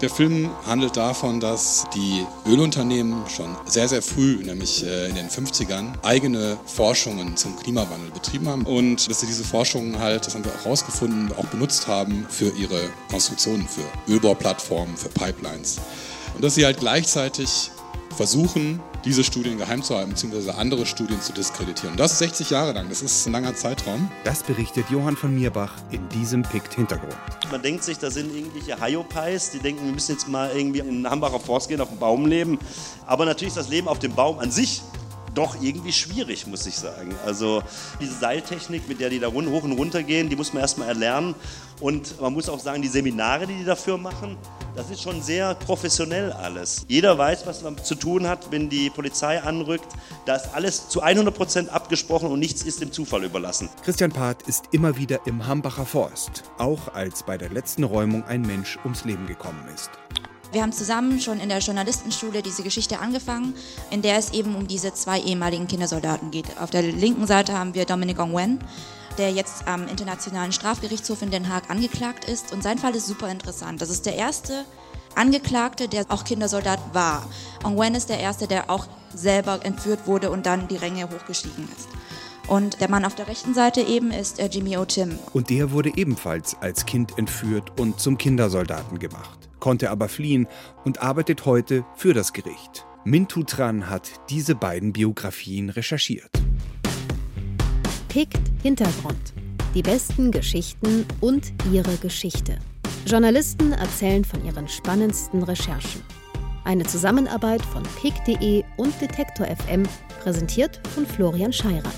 Der Film handelt davon, dass die Ölunternehmen schon sehr, sehr früh, nämlich äh, in den 50ern, eigene Forschungen zum Klimawandel betrieben haben und dass sie diese Forschungen halt, das haben wir auch herausgefunden, auch benutzt haben für ihre Konstruktionen, für Ölbauplattformen, für Pipelines. Und dass sie halt gleichzeitig versuchen, diese Studien geheim zu halten, beziehungsweise andere Studien zu diskreditieren. Und das 60 Jahre lang, das ist ein langer Zeitraum. Das berichtet Johann von Mierbach in diesem Pikt-Hintergrund. Man denkt sich, da sind irgendwelche Hyopies, die denken, wir müssen jetzt mal irgendwie in den Hambacher Forst gehen, auf dem Baum leben. Aber natürlich ist das Leben auf dem Baum an sich doch irgendwie schwierig, muss ich sagen. Also diese Seiltechnik, mit der die da hoch und runter gehen, die muss man erstmal erlernen. Und man muss auch sagen, die Seminare, die die dafür machen, das ist schon sehr professionell alles. Jeder weiß, was man zu tun hat, wenn die Polizei anrückt. Da ist alles zu 100 Prozent abgesprochen und nichts ist dem Zufall überlassen. Christian Part ist immer wieder im Hambacher Forst, auch als bei der letzten Räumung ein Mensch ums Leben gekommen ist. Wir haben zusammen schon in der Journalistenschule diese Geschichte angefangen, in der es eben um diese zwei ehemaligen Kindersoldaten geht. Auf der linken Seite haben wir Dominic Ongwen, der jetzt am Internationalen Strafgerichtshof in Den Haag angeklagt ist. Und sein Fall ist super interessant. Das ist der erste Angeklagte, der auch Kindersoldat war. Ongwen ist der erste, der auch selber entführt wurde und dann die Ränge hochgestiegen ist. Und der Mann auf der rechten Seite eben ist äh, Jimmy O'Tim. Und der wurde ebenfalls als Kind entführt und zum Kindersoldaten gemacht konnte aber fliehen und arbeitet heute für das Gericht. Mintu Tran hat diese beiden Biografien recherchiert. Pickt Hintergrund. Die besten Geschichten und ihre Geschichte. Journalisten erzählen von ihren spannendsten Recherchen. Eine Zusammenarbeit von pick.de und Detektor FM, präsentiert von Florian Scheirer.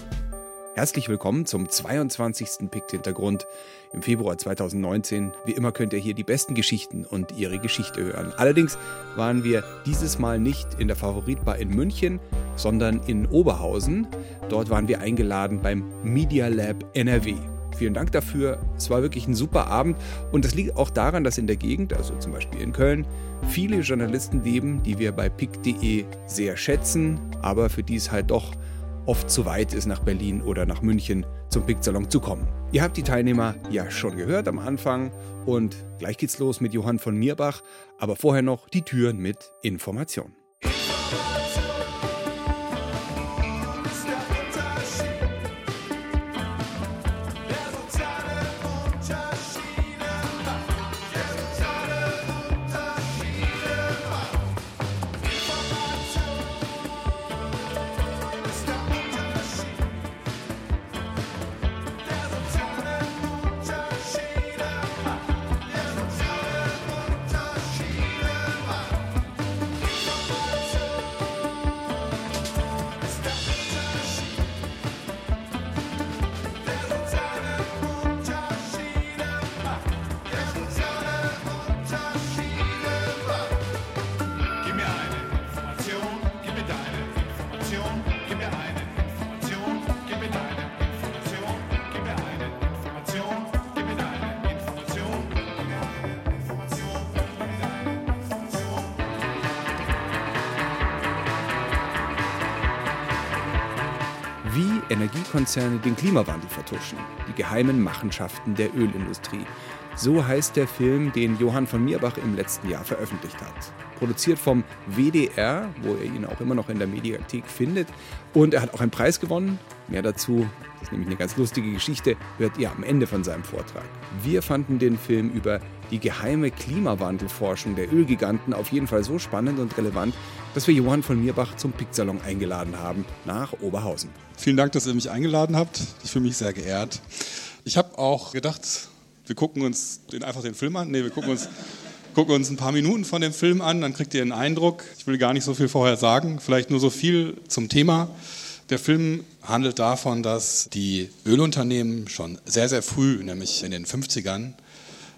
Herzlich willkommen zum 22. Pikt Hintergrund im Februar 2019. Wie immer könnt ihr hier die besten Geschichten und ihre Geschichte hören. Allerdings waren wir dieses Mal nicht in der Favoritbar in München, sondern in Oberhausen. Dort waren wir eingeladen beim Media Lab NRW. Vielen Dank dafür. Es war wirklich ein super Abend und das liegt auch daran, dass in der Gegend, also zum Beispiel in Köln, viele Journalisten leben, die wir bei pick.de sehr schätzen, aber für die es halt doch oft zu weit ist, nach Berlin oder nach München zum Big Salon zu kommen. Ihr habt die Teilnehmer ja schon gehört am Anfang und gleich geht's los mit Johann von Mierbach, aber vorher noch die Türen mit Information. Energiekonzerne den Klimawandel vertuschen, die geheimen Machenschaften der Ölindustrie. So heißt der Film, den Johann von Mierbach im letzten Jahr veröffentlicht hat. Produziert vom WDR, wo ihr ihn auch immer noch in der Mediathek findet. Und er hat auch einen Preis gewonnen. Mehr dazu, das ist nämlich eine ganz lustige Geschichte, hört ihr am Ende von seinem Vortrag. Wir fanden den Film über die geheime Klimawandelforschung der Ölgiganten auf jeden Fall so spannend und relevant, dass wir Johann von Mierbach zum Picksalon eingeladen haben nach Oberhausen. Vielen Dank, dass ihr mich eingeladen habt. Ich fühle mich sehr geehrt. Ich habe auch gedacht, wir gucken uns den, einfach den Film an. Nee, wir gucken uns, gucken uns ein paar Minuten von dem Film an, dann kriegt ihr einen Eindruck. Ich will gar nicht so viel vorher sagen, vielleicht nur so viel zum Thema. Der Film handelt davon, dass die Ölunternehmen schon sehr, sehr früh, nämlich in den 50ern,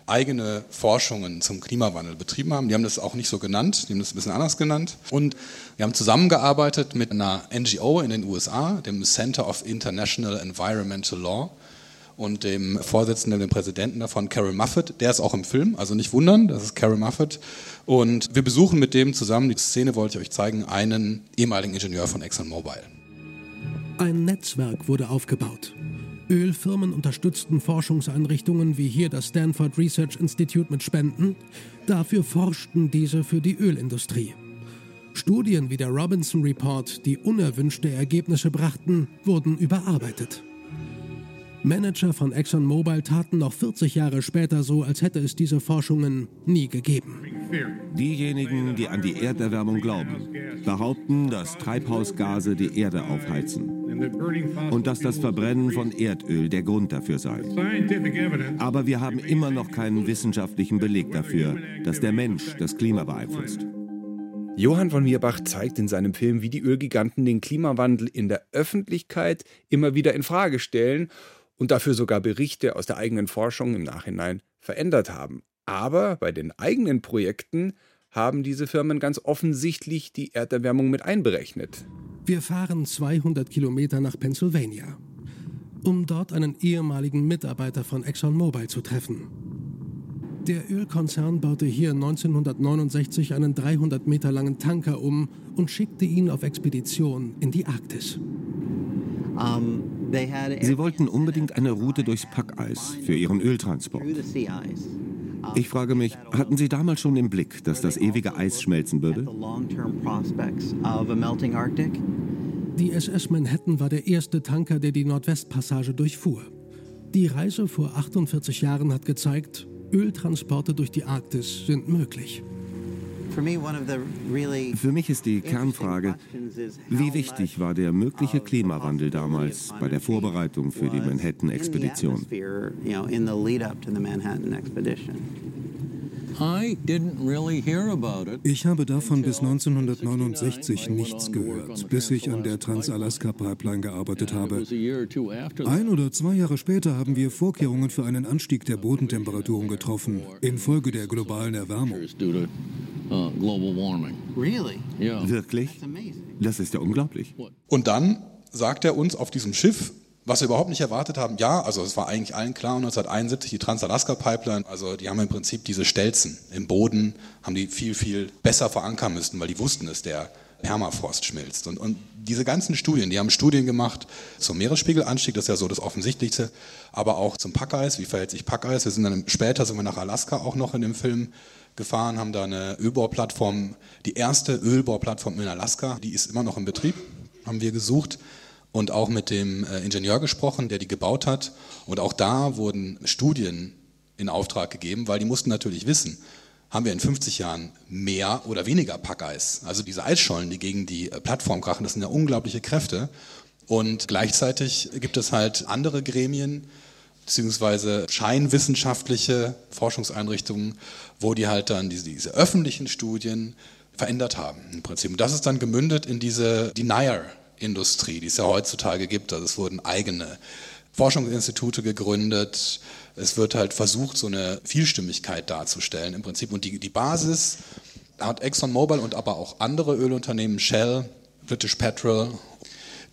eigene Forschungen zum Klimawandel betrieben haben. Die haben das auch nicht so genannt, die haben das ein bisschen anders genannt. Und wir haben zusammengearbeitet mit einer NGO in den USA, dem Center of International Environmental Law und dem Vorsitzenden, dem Präsidenten davon, Carol Muffet. Der ist auch im Film, also nicht wundern, das ist Carol Muffet. Und wir besuchen mit dem zusammen, die Szene wollte ich euch zeigen, einen ehemaligen Ingenieur von ExxonMobil. Ein Netzwerk wurde aufgebaut. Ölfirmen unterstützten Forschungseinrichtungen wie hier das Stanford Research Institute mit Spenden. Dafür forschten diese für die Ölindustrie. Studien wie der Robinson Report, die unerwünschte Ergebnisse brachten, wurden überarbeitet. Manager von ExxonMobil taten noch 40 Jahre später so, als hätte es diese Forschungen nie gegeben. Diejenigen, die an die Erderwärmung glauben, behaupten, dass Treibhausgase die Erde aufheizen und dass das Verbrennen von Erdöl der Grund dafür sei. Aber wir haben immer noch keinen wissenschaftlichen Beleg dafür, dass der Mensch das Klima beeinflusst. Johann von Mierbach zeigt in seinem Film, wie die Ölgiganten den Klimawandel in der Öffentlichkeit immer wieder in Frage stellen und dafür sogar Berichte aus der eigenen Forschung im Nachhinein verändert haben. Aber bei den eigenen Projekten haben diese Firmen ganz offensichtlich die Erderwärmung mit einberechnet. Wir fahren 200 Kilometer nach Pennsylvania, um dort einen ehemaligen Mitarbeiter von ExxonMobil zu treffen. Der Ölkonzern baute hier 1969 einen 300 Meter langen Tanker um und schickte ihn auf Expedition in die Arktis. Sie wollten unbedingt eine Route durchs Packeis für ihren Öltransport. Ich frage mich, hatten Sie damals schon im Blick, dass das ewige Eis schmelzen würde? Die SS Manhattan war der erste Tanker, der die Nordwestpassage durchfuhr. Die Reise vor 48 Jahren hat gezeigt, Öltransporte durch die Arktis sind möglich. Für mich ist die Kernfrage, wie wichtig war der mögliche Klimawandel damals bei der Vorbereitung für die Manhattan-Expedition? Ich habe davon bis 1969 nichts gehört, bis ich an der Trans-Alaska-Pipeline gearbeitet habe. Ein oder zwei Jahre später haben wir Vorkehrungen für einen Anstieg der Bodentemperaturen getroffen, infolge der globalen Erwärmung. Wirklich? Das ist ja unglaublich. Und dann sagt er uns auf diesem Schiff, was wir überhaupt nicht erwartet haben, ja, also es war eigentlich allen klar, 1971 die Trans-Alaska-Pipeline, also die haben im Prinzip diese Stelzen im Boden, haben die viel, viel besser verankern müssen, weil die wussten, dass der Permafrost schmilzt. Und, und diese ganzen Studien, die haben Studien gemacht zum Meeresspiegelanstieg, das ist ja so das Offensichtlichste, aber auch zum Packeis, wie verhält sich Packeis. Wir sind dann später sind wir nach Alaska auch noch in dem Film gefahren, haben da eine Ölbauplattform, die erste Ölbauplattform in Alaska, die ist immer noch in Betrieb, haben wir gesucht und auch mit dem äh, Ingenieur gesprochen, der die gebaut hat. Und auch da wurden Studien in Auftrag gegeben, weil die mussten natürlich wissen, haben wir in 50 Jahren mehr oder weniger Packeis. Also diese Eisschollen, die gegen die äh, Plattform krachen, das sind ja unglaubliche Kräfte. Und gleichzeitig gibt es halt andere Gremien, beziehungsweise scheinwissenschaftliche Forschungseinrichtungen, wo die halt dann diese, diese öffentlichen Studien verändert haben im Prinzip. Und das ist dann gemündet in diese Denier Industrie, die es ja heutzutage gibt. Also es wurden eigene Forschungsinstitute gegründet. Es wird halt versucht, so eine Vielstimmigkeit darzustellen im Prinzip. Und die, die Basis hat ExxonMobil und aber auch andere Ölunternehmen, Shell, British Petrol,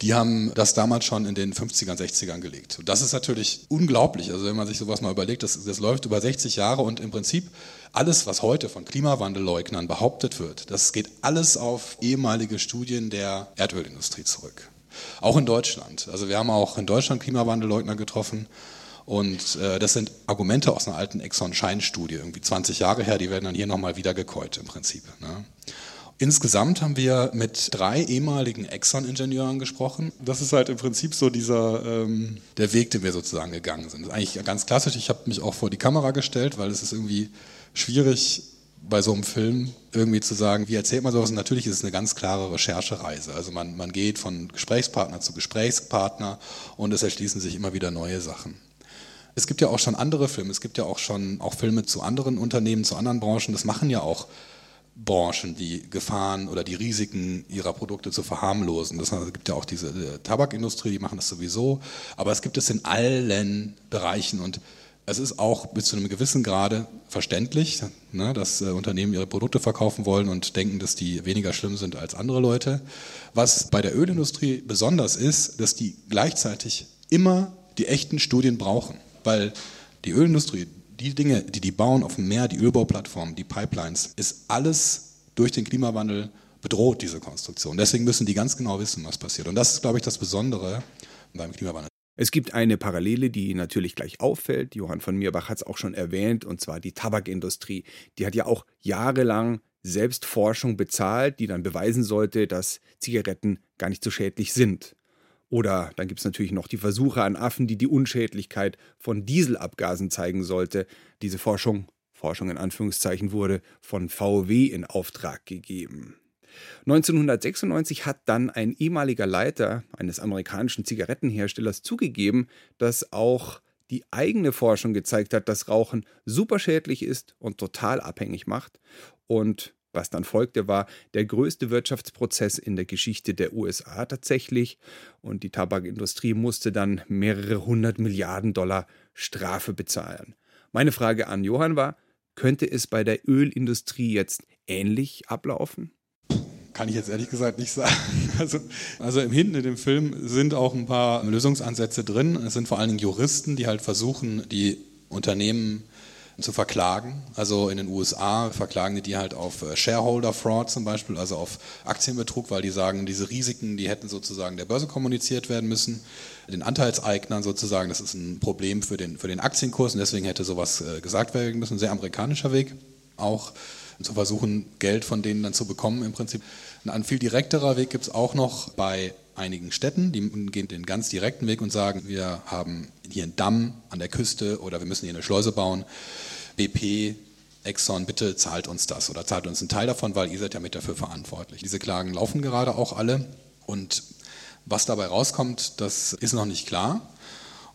die haben das damals schon in den 50ern, 60ern gelegt. Und das ist natürlich unglaublich. Also wenn man sich sowas mal überlegt, das, das läuft über 60 Jahre und im Prinzip alles, was heute von Klimawandelleugnern behauptet wird, das geht alles auf ehemalige Studien der Erdölindustrie zurück. Auch in Deutschland. Also wir haben auch in Deutschland Klimawandelleugner getroffen. Und äh, das sind Argumente aus einer alten Exxon-Schein-Studie, irgendwie 20 Jahre her, die werden dann hier nochmal wieder gekäut im Prinzip. Ne? Insgesamt haben wir mit drei ehemaligen Exxon-Ingenieuren gesprochen. Das ist halt im Prinzip so dieser ähm, der Weg, den wir sozusagen gegangen sind. Das ist eigentlich ganz klassisch. Ich habe mich auch vor die Kamera gestellt, weil es ist irgendwie schwierig bei so einem Film irgendwie zu sagen, wie erzählt man sowas? Und natürlich ist es eine ganz klare Recherchereise. Also man, man geht von Gesprächspartner zu Gesprächspartner und es erschließen sich immer wieder neue Sachen. Es gibt ja auch schon andere Filme, es gibt ja auch schon auch Filme zu anderen Unternehmen, zu anderen Branchen. Das machen ja auch Branchen die Gefahren oder die Risiken ihrer Produkte zu verharmlosen. Das gibt ja auch diese äh, Tabakindustrie, die machen das sowieso, aber es gibt es in allen Bereichen und es ist auch bis zu einem gewissen Grade verständlich, ne, dass äh, Unternehmen ihre Produkte verkaufen wollen und denken, dass die weniger schlimm sind als andere Leute. Was bei der Ölindustrie besonders ist, dass die gleichzeitig immer die echten Studien brauchen, weil die Ölindustrie die Dinge, die die bauen auf dem Meer, die Ölbauplattformen, die Pipelines, ist alles durch den Klimawandel bedroht, diese Konstruktion. Deswegen müssen die ganz genau wissen, was passiert. Und das ist, glaube ich, das Besondere beim Klimawandel. Es gibt eine Parallele, die natürlich gleich auffällt. Johann von Mirbach hat es auch schon erwähnt, und zwar die Tabakindustrie. Die hat ja auch jahrelang selbst Forschung bezahlt, die dann beweisen sollte, dass Zigaretten gar nicht so schädlich sind. Oder dann gibt es natürlich noch die Versuche an Affen, die die Unschädlichkeit von Dieselabgasen zeigen sollte. Diese Forschung, Forschung in Anführungszeichen, wurde von VW in Auftrag gegeben. 1996 hat dann ein ehemaliger Leiter eines amerikanischen Zigarettenherstellers zugegeben, dass auch die eigene Forschung gezeigt hat, dass Rauchen superschädlich ist und total abhängig macht. Und was dann folgte, war der größte Wirtschaftsprozess in der Geschichte der USA tatsächlich. Und die Tabakindustrie musste dann mehrere hundert Milliarden Dollar Strafe bezahlen. Meine Frage an Johann war, könnte es bei der Ölindustrie jetzt ähnlich ablaufen? Kann ich jetzt ehrlich gesagt nicht sagen. Also, also im Hinten in dem Film sind auch ein paar Lösungsansätze drin. Es sind vor allen Dingen Juristen, die halt versuchen, die Unternehmen zu verklagen. Also in den USA verklagen die die halt auf äh, Shareholder Fraud zum Beispiel, also auf Aktienbetrug, weil die sagen, diese Risiken, die hätten sozusagen der Börse kommuniziert werden müssen, den Anteilseignern sozusagen, das ist ein Problem für den, für den Aktienkurs und deswegen hätte sowas äh, gesagt werden müssen. Sehr amerikanischer Weg auch zu versuchen, Geld von denen dann zu bekommen im Prinzip. Ein viel direkterer Weg gibt es auch noch bei einigen Städten, die gehen den ganz direkten Weg und sagen, wir haben hier einen Damm an der Küste oder wir müssen hier eine Schleuse bauen. BP, Exxon, bitte zahlt uns das oder zahlt uns einen Teil davon, weil ihr seid ja mit dafür verantwortlich. Diese Klagen laufen gerade auch alle und was dabei rauskommt, das ist noch nicht klar.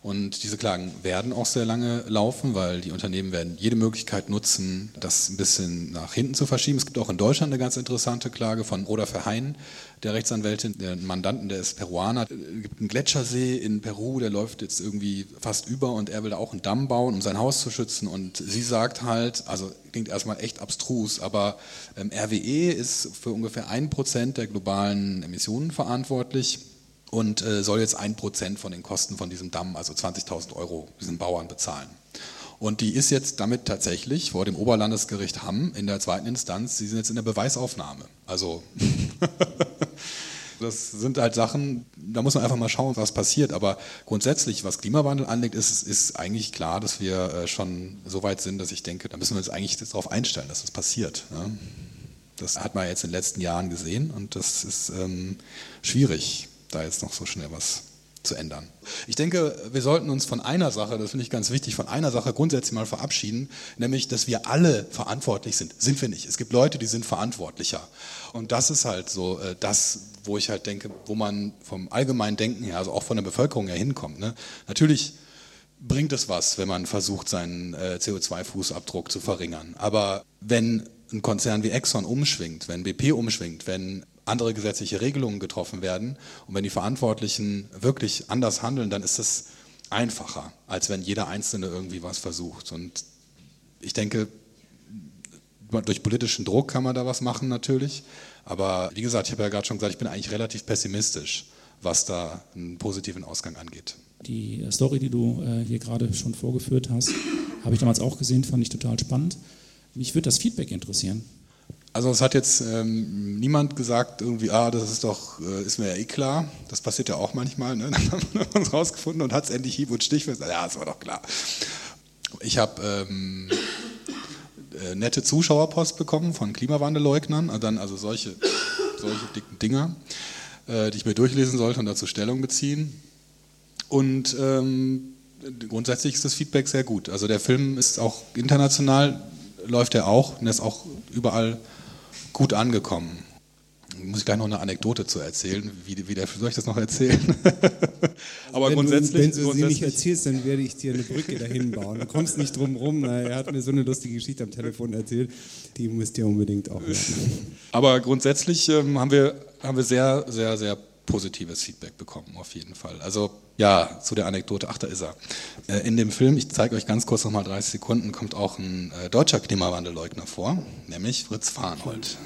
Und diese Klagen werden auch sehr lange laufen, weil die Unternehmen werden jede Möglichkeit nutzen, das ein bisschen nach hinten zu verschieben. Es gibt auch in Deutschland eine ganz interessante Klage von Roda Verheyen, der Rechtsanwältin, der Mandanten, der ist Peruaner. Es gibt einen Gletschersee in Peru, der läuft jetzt irgendwie fast über und er will da auch einen Damm bauen, um sein Haus zu schützen. Und sie sagt halt, also klingt erstmal echt abstrus, aber ähm, RWE ist für ungefähr ein Prozent der globalen Emissionen verantwortlich und äh, soll jetzt ein Prozent von den Kosten von diesem Damm, also 20.000 Euro, diesen Bauern bezahlen. Und die ist jetzt damit tatsächlich vor dem Oberlandesgericht Hamm in der zweiten Instanz, sie sind jetzt in der Beweisaufnahme. Also das sind halt Sachen, da muss man einfach mal schauen, was passiert. Aber grundsätzlich, was Klimawandel anlegt, ist, ist eigentlich klar, dass wir äh, schon so weit sind, dass ich denke, da müssen wir uns eigentlich darauf einstellen, dass das passiert. Das hat man jetzt in den letzten Jahren gesehen und das ist ähm, schwierig da jetzt noch so schnell was zu ändern. Ich denke, wir sollten uns von einer Sache, das finde ich ganz wichtig, von einer Sache grundsätzlich mal verabschieden, nämlich, dass wir alle verantwortlich sind. Sind wir nicht. Es gibt Leute, die sind verantwortlicher. Und das ist halt so äh, das, wo ich halt denke, wo man vom allgemeinen Denken her, also auch von der Bevölkerung her hinkommt. Ne? Natürlich bringt es was, wenn man versucht, seinen äh, CO2-Fußabdruck zu verringern. Aber wenn ein Konzern wie Exxon umschwingt, wenn BP umschwingt, wenn andere gesetzliche Regelungen getroffen werden. Und wenn die Verantwortlichen wirklich anders handeln, dann ist es einfacher, als wenn jeder Einzelne irgendwie was versucht. Und ich denke, durch politischen Druck kann man da was machen natürlich. Aber wie gesagt, ich habe ja gerade schon gesagt, ich bin eigentlich relativ pessimistisch, was da einen positiven Ausgang angeht. Die Story, die du äh, hier gerade schon vorgeführt hast, habe ich damals auch gesehen, fand ich total spannend. Mich würde das Feedback interessieren. Also es hat jetzt ähm, niemand gesagt, irgendwie, ah, das ist doch, äh, ist mir ja eh klar. Das passiert ja auch manchmal. Ne? Dann haben wir es rausgefunden und hat es endlich hieb- und stichfest. Ja, das war doch klar. Ich habe ähm, äh, nette Zuschauerpost bekommen von Klimawandelleugnern, also dann also solche, solche dicken Dinger, äh, die ich mir durchlesen sollte und dazu Stellung beziehen. Und ähm, grundsätzlich ist das Feedback sehr gut. Also der Film ist auch international, läuft er auch und ist auch überall gut angekommen. Muss ich gleich noch eine Anekdote zu erzählen? Wie, wie der, soll ich das noch erzählen? Aber wenn grundsätzlich. Du, wenn du grundsätzlich, sie nicht erzählst, dann werde ich dir eine Brücke dahin bauen. Du kommst nicht drum rum. Er hat mir so eine lustige Geschichte am Telefon erzählt. Die müsst ihr unbedingt auch hören. Aber grundsätzlich ähm, haben, wir, haben wir sehr, sehr, sehr positives Feedback bekommen, auf jeden Fall. Also ja, zu der Anekdote, ach, da ist er. Äh, in dem Film, ich zeige euch ganz kurz nochmal 30 Sekunden, kommt auch ein äh, deutscher Klimawandelleugner vor, nämlich Fritz Farnhold.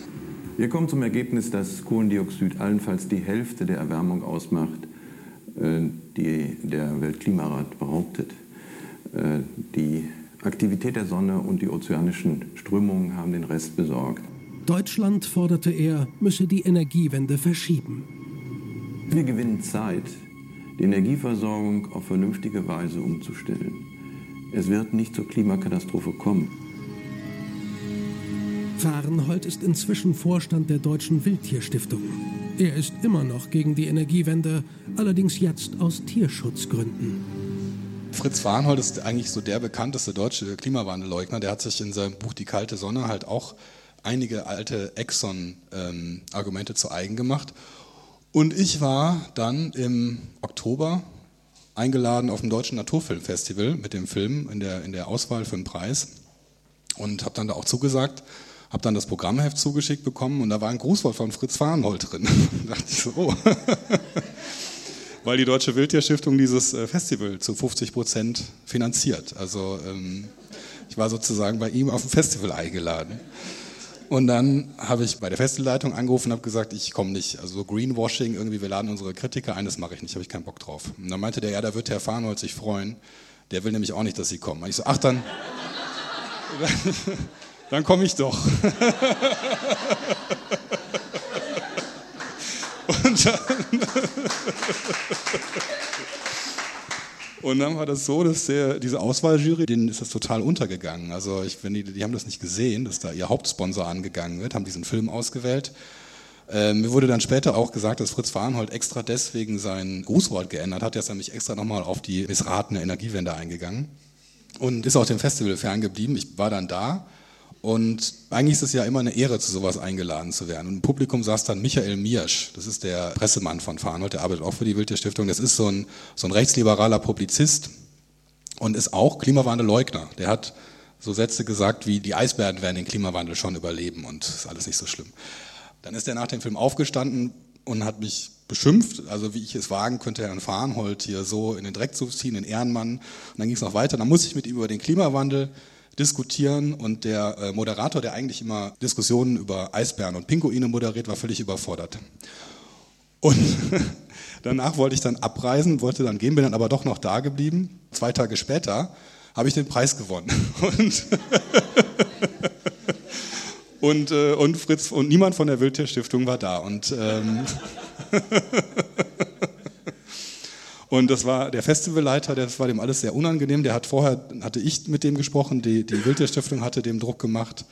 Wir kommen zum Ergebnis, dass Kohlendioxid allenfalls die Hälfte der Erwärmung ausmacht, äh, die der Weltklimarat behauptet. Die Aktivität der Sonne und die ozeanischen Strömungen haben den Rest besorgt. Deutschland, forderte er, müsse die Energiewende verschieben. Wir gewinnen Zeit, die Energieversorgung auf vernünftige Weise umzustellen. Es wird nicht zur Klimakatastrophe kommen. Fahrenhold ist inzwischen Vorstand der Deutschen Wildtierstiftung. Er ist immer noch gegen die Energiewende, allerdings jetzt aus Tierschutzgründen. Fritz Fahrenhold ist eigentlich so der bekannteste deutsche Klimawandelleugner. Der hat sich in seinem Buch Die kalte Sonne halt auch einige alte Exxon-Argumente ähm, zu eigen gemacht. Und ich war dann im Oktober eingeladen auf dem Deutschen Naturfilmfestival mit dem Film in der, in der Auswahl für den Preis und habe dann da auch zugesagt, habe dann das Programmheft zugeschickt bekommen und da war ein Grußwort von Fritz Fahrenhold drin. da dachte ich so, oh. Weil die Deutsche Wildtierstiftung dieses äh, Festival zu 50 Prozent finanziert. Also ähm, ich war sozusagen bei ihm auf dem Festival eingeladen. Und dann habe ich bei der Festivalleitung angerufen und habe gesagt, ich komme nicht. Also so Greenwashing, irgendwie, wir laden unsere Kritiker ein, das mache ich nicht, habe ich keinen Bock drauf. Und dann meinte der, ja, da wird Herr Farnhold sich freuen. Der will nämlich auch nicht, dass Sie kommen. Und ich so, ach, dann, dann komme ich doch. und dann und dann war das so, dass der, diese Auswahljury, denen ist das total untergegangen. Also ich, wenn die, die haben das nicht gesehen, dass da ihr Hauptsponsor angegangen wird, haben diesen Film ausgewählt. Ähm, mir wurde dann später auch gesagt, dass Fritz Fahrenhold extra deswegen sein Grußwort geändert hat. Er ist nämlich extra nochmal auf die missratene Energiewende eingegangen und ist auch dem Festival ferngeblieben. Ich war dann da und eigentlich ist es ja immer eine Ehre, zu sowas eingeladen zu werden. Und im Publikum saß dann Michael Miersch, das ist der Pressemann von Farnhold, der arbeitet auch für die Wildtierstiftung. Das ist so ein, so ein rechtsliberaler Publizist und ist auch Klimawandelleugner. Der hat so Sätze gesagt wie, die Eisbären werden den Klimawandel schon überleben und ist alles nicht so schlimm. Dann ist er nach dem Film aufgestanden und hat mich beschimpft, also wie ich es wagen könnte, Herrn Farnhold hier so in den Dreck zu ziehen, den Ehrenmann. Und dann ging es noch weiter. Dann muss ich mit ihm über den Klimawandel diskutieren und der äh, Moderator, der eigentlich immer Diskussionen über Eisbären und Pinguine moderiert, war völlig überfordert. Und danach wollte ich dann abreisen, wollte dann gehen, bin dann aber doch noch da geblieben. Zwei Tage später habe ich den Preis gewonnen. Und, und, äh, und Fritz und niemand von der Wildtierstiftung war da. Und ähm, Und das war der Festivalleiter, das war dem alles sehr unangenehm. Der hat vorher, hatte ich mit dem gesprochen, die, die Wildtierstiftung hatte dem Druck gemacht,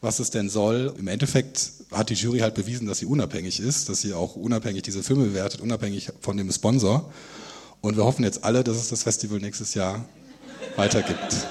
was es denn soll. Im Endeffekt hat die Jury halt bewiesen, dass sie unabhängig ist, dass sie auch unabhängig diese Filme bewertet, unabhängig von dem Sponsor. Und wir hoffen jetzt alle, dass es das Festival nächstes Jahr weitergibt.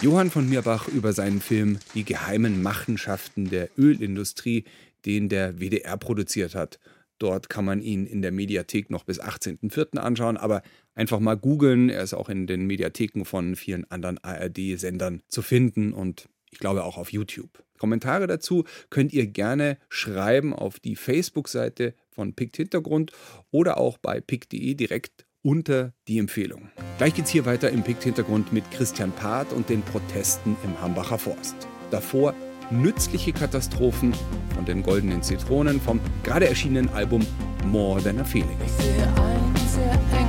Johann von Mirbach über seinen Film Die geheimen Machenschaften der Ölindustrie, den der WDR produziert hat. Dort kann man ihn in der Mediathek noch bis 18.04. anschauen, aber einfach mal googeln. Er ist auch in den Mediatheken von vielen anderen ARD-Sendern zu finden und ich glaube auch auf YouTube. Kommentare dazu könnt ihr gerne schreiben auf die Facebook-Seite von Pict Hintergrund oder auch bei pict.de direkt unter die Empfehlung. Gleich geht's hier weiter im Pict Hintergrund mit Christian Part und den Protesten im Hambacher Forst. Davor nützliche Katastrophen von den Goldenen Zitronen vom gerade erschienenen Album More Than a Feeling. Sehe ein sehr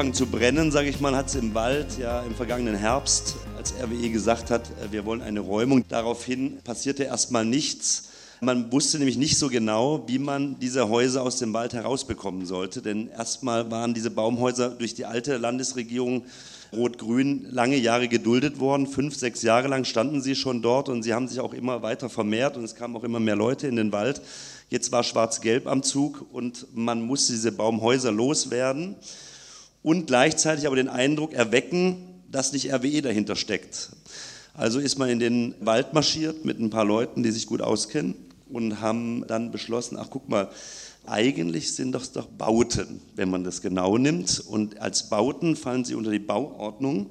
angefangen zu brennen, sage ich mal, hat es im Wald ja im vergangenen Herbst, als RWE gesagt hat, äh, wir wollen eine Räumung. Daraufhin passierte erstmal nichts. Man wusste nämlich nicht so genau, wie man diese Häuser aus dem Wald herausbekommen sollte. Denn erstmal waren diese Baumhäuser durch die alte Landesregierung Rot-Grün lange Jahre geduldet worden. Fünf, sechs Jahre lang standen sie schon dort und sie haben sich auch immer weiter vermehrt und es kamen auch immer mehr Leute in den Wald. Jetzt war Schwarz-Gelb am Zug und man musste diese Baumhäuser loswerden und gleichzeitig aber den Eindruck erwecken, dass nicht RWE dahinter steckt. Also ist man in den Wald marschiert mit ein paar Leuten, die sich gut auskennen und haben dann beschlossen, ach guck mal, eigentlich sind das doch Bauten, wenn man das genau nimmt. Und als Bauten fallen sie unter die Bauordnung.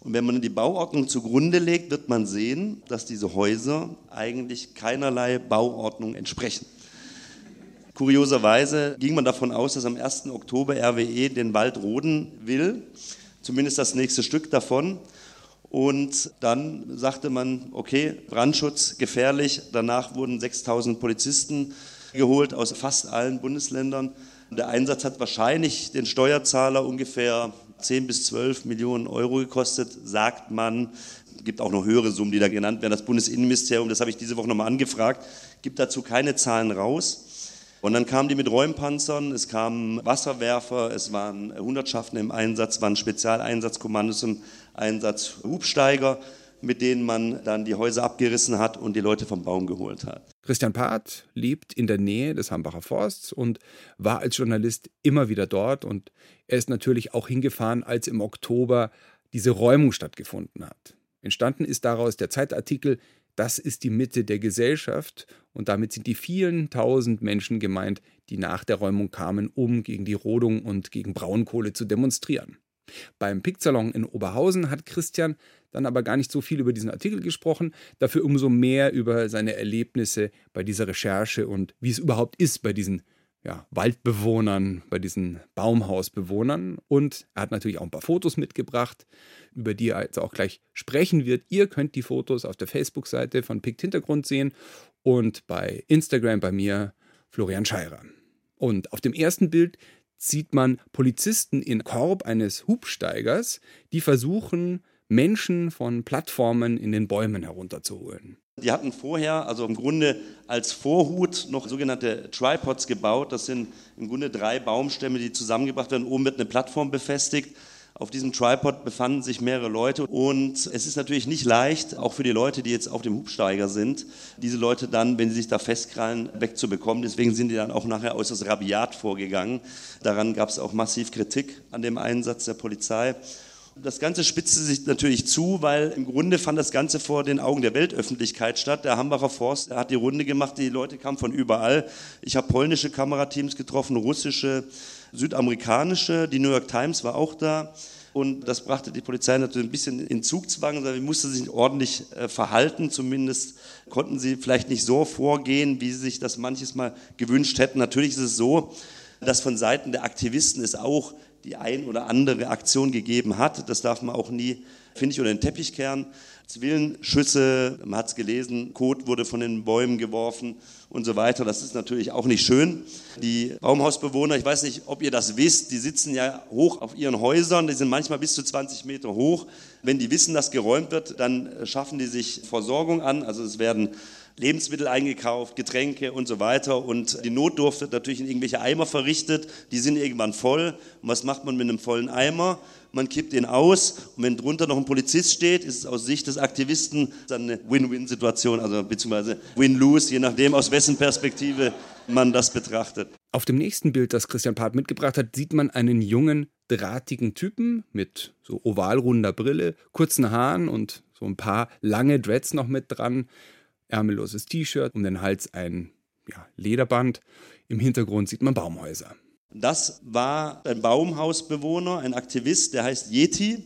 Und wenn man die Bauordnung zugrunde legt, wird man sehen, dass diese Häuser eigentlich keinerlei Bauordnung entsprechen. Kurioserweise ging man davon aus, dass am 1. Oktober RWE den Wald roden will, zumindest das nächste Stück davon. Und dann sagte man, okay, Brandschutz gefährlich. Danach wurden 6000 Polizisten geholt aus fast allen Bundesländern. Der Einsatz hat wahrscheinlich den Steuerzahler ungefähr 10 bis 12 Millionen Euro gekostet, sagt man. Es gibt auch noch höhere Summen, die da genannt werden. Das Bundesinnenministerium, das habe ich diese Woche nochmal angefragt, gibt dazu keine Zahlen raus. Und dann kamen die mit Räumpanzern, es kamen Wasserwerfer, es waren Hundertschaften im Einsatz, waren Spezialeinsatzkommandos im Einsatz, Hubsteiger, mit denen man dann die Häuser abgerissen hat und die Leute vom Baum geholt hat. Christian Part lebt in der Nähe des Hambacher Forsts und war als Journalist immer wieder dort und er ist natürlich auch hingefahren, als im Oktober diese Räumung stattgefunden hat. Entstanden ist daraus der Zeitartikel das ist die Mitte der Gesellschaft und damit sind die vielen tausend Menschen gemeint, die nach der Räumung kamen, um gegen die Rodung und gegen Braunkohle zu demonstrieren. Beim Picksalon in Oberhausen hat Christian dann aber gar nicht so viel über diesen Artikel gesprochen, dafür umso mehr über seine Erlebnisse bei dieser Recherche und wie es überhaupt ist bei diesen ja, Waldbewohnern, bei diesen Baumhausbewohnern. Und er hat natürlich auch ein paar Fotos mitgebracht, über die er jetzt auch gleich sprechen wird. Ihr könnt die Fotos auf der Facebook-Seite von Pict Hintergrund sehen und bei Instagram bei mir Florian Scheirer. Und auf dem ersten Bild sieht man Polizisten in Korb eines Hubsteigers, die versuchen, Menschen von Plattformen in den Bäumen herunterzuholen. Die hatten vorher, also im Grunde als Vorhut, noch sogenannte Tripods gebaut. Das sind im Grunde drei Baumstämme, die zusammengebracht werden. Oben wird eine Plattform befestigt. Auf diesem Tripod befanden sich mehrere Leute und es ist natürlich nicht leicht, auch für die Leute, die jetzt auf dem Hubsteiger sind, diese Leute dann, wenn sie sich da festkrallen, wegzubekommen. Deswegen sind die dann auch nachher äußerst rabiat vorgegangen. Daran gab es auch massiv Kritik an dem Einsatz der Polizei. Das Ganze spitzte sich natürlich zu, weil im Grunde fand das Ganze vor den Augen der Weltöffentlichkeit statt. Der Hambacher Forst hat die Runde gemacht, die Leute kamen von überall. Ich habe polnische Kamerateams getroffen, russische, südamerikanische, die New York Times war auch da. Und das brachte die Polizei natürlich ein bisschen in Zugzwang. Sie musste sich ordentlich äh, verhalten. Zumindest konnten sie vielleicht nicht so vorgehen, wie sie sich das manches Mal gewünscht hätten. Natürlich ist es so, dass von Seiten der Aktivisten es auch die ein oder andere Aktion gegeben hat. Das darf man auch nie, finde ich, unter den Teppich kehren. Zwillenschüsse, man hat es gelesen, Kot wurde von den Bäumen geworfen und so weiter. Das ist natürlich auch nicht schön. Die Baumhausbewohner, ich weiß nicht, ob ihr das wisst, die sitzen ja hoch auf ihren Häusern, die sind manchmal bis zu 20 Meter hoch. Wenn die wissen, dass geräumt wird, dann schaffen die sich Versorgung an. Also es werden Lebensmittel eingekauft, Getränke und so weiter. Und die Notdurft wird natürlich in irgendwelche Eimer verrichtet. Die sind irgendwann voll. Und was macht man mit einem vollen Eimer? Man kippt ihn aus. Und wenn drunter noch ein Polizist steht, ist es aus Sicht des Aktivisten dann eine Win-Win-Situation, also beziehungsweise Win-Lose, je nachdem, aus wessen Perspektive man das betrachtet. Auf dem nächsten Bild, das Christian Part mitgebracht hat, sieht man einen jungen, drahtigen Typen mit so ovalrunder Brille, kurzen Haaren und so ein paar lange Dreads noch mit dran ärmelloses T-Shirt, um den Hals ein ja, Lederband. Im Hintergrund sieht man Baumhäuser. Das war ein Baumhausbewohner, ein Aktivist, der heißt Yeti.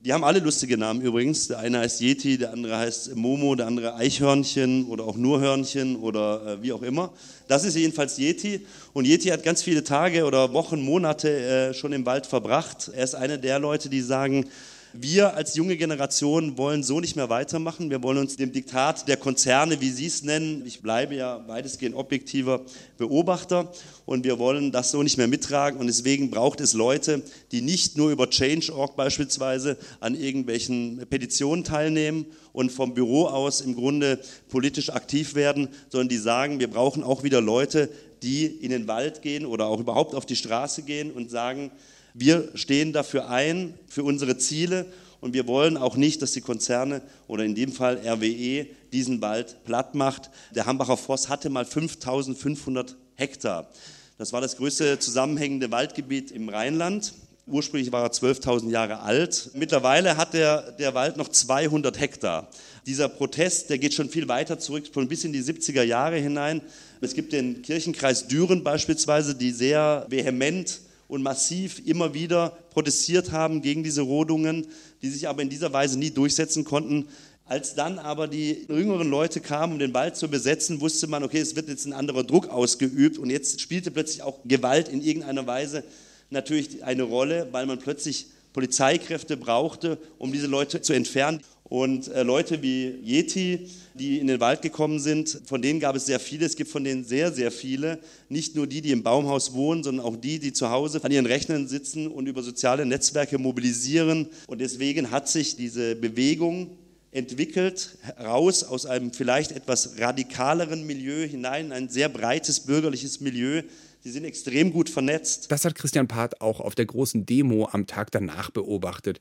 Die haben alle lustige Namen übrigens. Der eine heißt Yeti, der andere heißt Momo, der andere Eichhörnchen oder auch nur Hörnchen oder äh, wie auch immer. Das ist jedenfalls Yeti. Und Yeti hat ganz viele Tage oder Wochen, Monate äh, schon im Wald verbracht. Er ist einer der Leute, die sagen, Wir als junge Generation wollen so nicht mehr weitermachen. Wir wollen uns dem Diktat der Konzerne, wie Sie es nennen, ich bleibe ja weitestgehend objektiver Beobachter und wir wollen das so nicht mehr mittragen und deswegen braucht es Leute, die nicht nur über Change.org beispielsweise an irgendwelchen Petitionen teilnehmen und vom Büro aus im Grunde politisch aktiv werden, sondern die sagen, wir brauchen auch wieder Leute, die in den Wald gehen oder auch überhaupt auf die Straße gehen und sagen, wir stehen dafür ein, für unsere Ziele und wir wollen auch nicht, dass die Konzerne oder in dem Fall RWE diesen Wald platt macht. Der Hambacher Forst hatte mal 5500 Hektar. Das war das größte zusammenhängende Waldgebiet im Rheinland. Ursprünglich war er 12.000 Jahre alt. Mittlerweile hat der, der Wald noch 200 Hektar. Dieser Protest, der geht schon viel weiter zurück, schon bis in die 70er Jahre hinein. Es gibt den Kirchenkreis Düren beispielsweise, die sehr vehement und massiv immer wieder protestiert haben gegen diese Rodungen, die sich aber in dieser Weise nie durchsetzen konnten. Als dann aber die jüngeren Leute kamen, um den Wald zu besetzen, wusste man, okay, es wird jetzt ein anderer Druck ausgeübt und jetzt spielte plötzlich auch Gewalt in irgendeiner Weise natürlich eine Rolle, weil man plötzlich Polizeikräfte brauchte, um diese Leute zu entfernen. Und äh, Leute wie Yeti, die in den Wald gekommen sind, von denen gab es sehr viele. Es gibt von denen sehr, sehr viele. Nicht nur die, die im Baumhaus wohnen, sondern auch die, die zu Hause an ihren Rechnern sitzen und über soziale Netzwerke mobilisieren. Und deswegen hat sich diese Bewegung entwickelt, raus aus einem vielleicht etwas radikaleren Milieu hinein, in ein sehr breites bürgerliches Milieu. Sie sind extrem gut vernetzt. Das hat Christian Part auch auf der großen Demo am Tag danach beobachtet.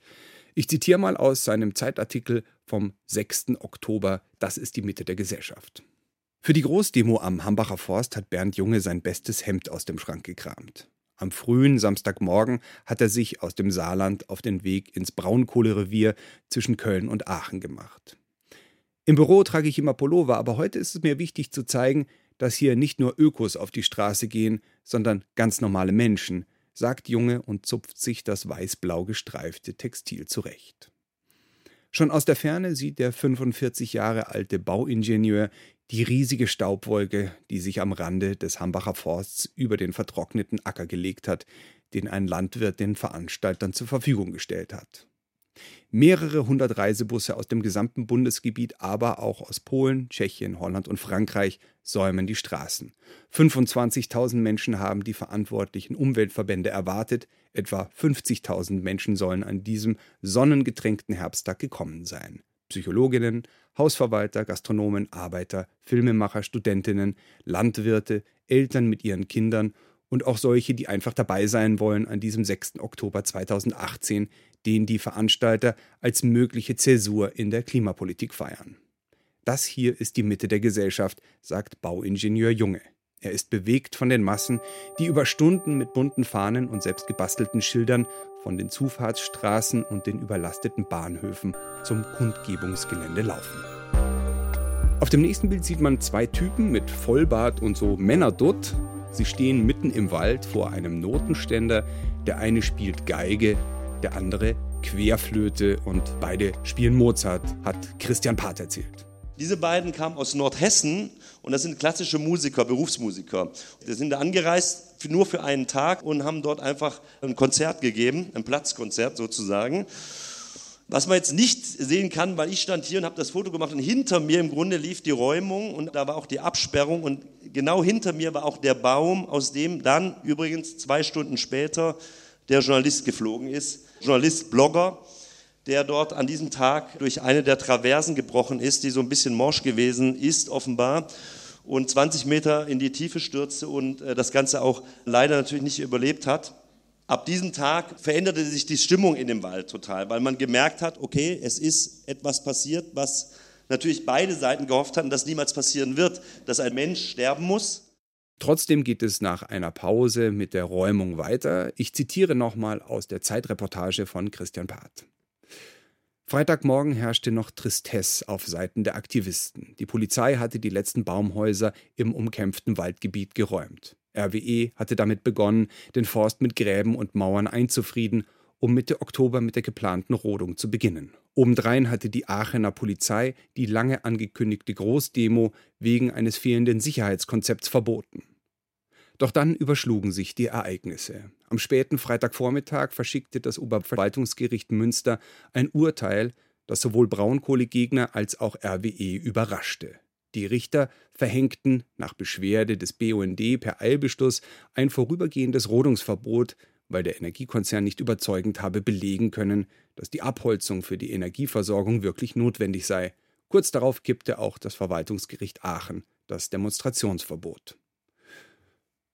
Ich zitiere mal aus seinem Zeitartikel vom 6. Oktober, das ist die Mitte der Gesellschaft. Für die Großdemo am Hambacher Forst hat Bernd Junge sein bestes Hemd aus dem Schrank gekramt. Am frühen Samstagmorgen hat er sich aus dem Saarland auf den Weg ins Braunkohlerevier zwischen Köln und Aachen gemacht. Im Büro trage ich immer Pullover, aber heute ist es mir wichtig zu zeigen, dass hier nicht nur Ökos auf die Straße gehen, sondern ganz normale Menschen, sagt Junge und zupft sich das weiß-blau gestreifte Textil zurecht. Schon aus der Ferne sieht der 45 Jahre alte Bauingenieur die riesige Staubwolke, die sich am Rande des Hambacher Forsts über den vertrockneten Acker gelegt hat, den ein Landwirt den Veranstaltern zur Verfügung gestellt hat. Mehrere hundert Reisebusse aus dem gesamten Bundesgebiet, aber auch aus Polen, Tschechien, Holland und Frankreich säumen die Straßen. 25.000 Menschen haben die verantwortlichen Umweltverbände erwartet, etwa 50.000 Menschen sollen an diesem sonnengetränkten Herbsttag gekommen sein. Psychologinnen, Hausverwalter, Gastronomen, Arbeiter, Filmemacher, Studentinnen, Landwirte, Eltern mit ihren Kindern und auch solche, die einfach dabei sein wollen an diesem 6. Oktober 2018, den die Veranstalter als mögliche Zäsur in der Klimapolitik feiern. Das hier ist die Mitte der Gesellschaft, sagt Bauingenieur Junge. Er ist bewegt von den Massen, die über Stunden mit bunten Fahnen und selbst gebastelten Schildern von den Zufahrtsstraßen und den überlasteten Bahnhöfen zum Kundgebungsgelände laufen. Auf dem nächsten Bild sieht man zwei Typen mit Vollbart und so Männerdutt. Sie stehen mitten im Wald vor einem Notenständer. Der eine spielt Geige, der andere Querflöte und beide spielen Mozart, hat Christian Part erzählt. Diese beiden kamen aus Nordhessen und das sind klassische Musiker, Berufsmusiker. Die sind da angereist nur für einen Tag und haben dort einfach ein Konzert gegeben, ein Platzkonzert sozusagen. Was man jetzt nicht sehen kann, weil ich stand hier und habe das Foto gemacht und hinter mir im Grunde lief die Räumung und da war auch die Absperrung und genau hinter mir war auch der Baum, aus dem dann übrigens zwei Stunden später der Journalist geflogen ist. Journalist, Blogger, der dort an diesem Tag durch eine der Traversen gebrochen ist, die so ein bisschen morsch gewesen ist, offenbar, und 20 Meter in die Tiefe stürzte und äh, das Ganze auch leider natürlich nicht überlebt hat. Ab diesem Tag veränderte sich die Stimmung in dem Wald total, weil man gemerkt hat, okay, es ist etwas passiert, was natürlich beide Seiten gehofft hatten, dass niemals passieren wird, dass ein Mensch sterben muss. Trotzdem geht es nach einer Pause mit der Räumung weiter. Ich zitiere nochmal aus der Zeitreportage von Christian Part. Freitagmorgen herrschte noch Tristesse auf Seiten der Aktivisten. Die Polizei hatte die letzten Baumhäuser im umkämpften Waldgebiet geräumt. RWE hatte damit begonnen, den Forst mit Gräben und Mauern einzufrieden, um Mitte Oktober mit der geplanten Rodung zu beginnen. Obendrein hatte die Aachener Polizei die lange angekündigte Großdemo wegen eines fehlenden Sicherheitskonzepts verboten. Doch dann überschlugen sich die Ereignisse. Am späten Freitagvormittag verschickte das Oberverwaltungsgericht Münster ein Urteil, das sowohl Braunkohlegegner als auch RWE überraschte. Die Richter verhängten nach Beschwerde des BUND per Eilbeschluss ein vorübergehendes Rodungsverbot, weil der Energiekonzern nicht überzeugend habe belegen können, dass die Abholzung für die Energieversorgung wirklich notwendig sei. Kurz darauf kippte auch das Verwaltungsgericht Aachen das Demonstrationsverbot.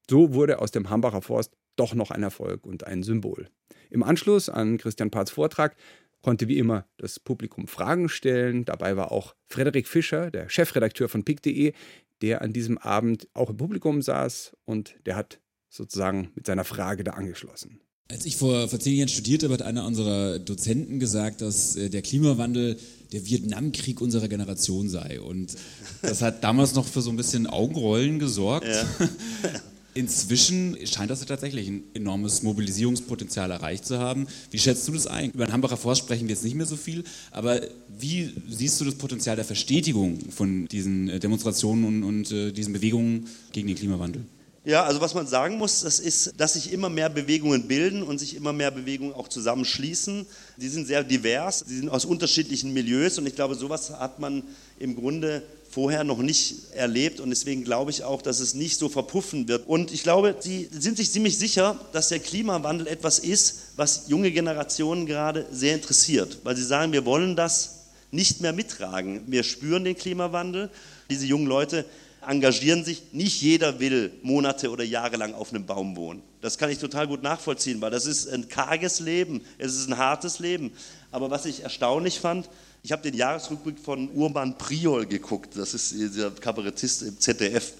So wurde aus dem Hambacher Forst doch noch ein Erfolg und ein Symbol. Im Anschluss an Christian Parts Vortrag konnte wie immer das Publikum Fragen stellen. Dabei war auch Frederik Fischer, der Chefredakteur von pick.de, der an diesem Abend auch im Publikum saß und der hat sozusagen mit seiner Frage da angeschlossen. Als ich vor, vor zehn Jahren studierte, hat einer unserer Dozenten gesagt, dass äh, der Klimawandel der Vietnamkrieg unserer Generation sei. Und das hat damals noch für so ein bisschen Augenrollen gesorgt. Ja. Inzwischen scheint das ja tatsächlich ein enormes Mobilisierungspotenzial erreicht zu haben. Wie schätzt du das ein? Über den Hambacher Forst sprechen wir jetzt nicht mehr so viel, aber wie siehst du das Potenzial der Verstetigung von diesen äh, Demonstrationen und, und äh, diesen Bewegungen gegen den Klimawandel? Ja, also was man sagen muss, das ist, dass sich immer mehr Bewegungen bilden und sich immer mehr Bewegungen auch zusammenschließen. Die sind sehr divers, die sind aus unterschiedlichen Milieus und ich glaube, sowas hat man im Grunde vorher noch nicht erlebt und deswegen glaube ich auch, dass es nicht so verpuffen wird. Und ich glaube, sie sind sich ziemlich sicher, dass der Klimawandel etwas ist, was junge Generationen gerade sehr interessiert, weil sie sagen, wir wollen das nicht mehr mittragen. Wir spüren den Klimawandel. Diese jungen Leute engagieren sich. Nicht jeder will Monate oder Jahre lang auf einem Baum wohnen. Das kann ich total gut nachvollziehen, weil das ist ein karges Leben, es ist ein hartes Leben. Aber was ich erstaunlich fand, ich habe den Jahresrückblick von Urban Priol geguckt, das ist dieser Kabarettist im ZDF.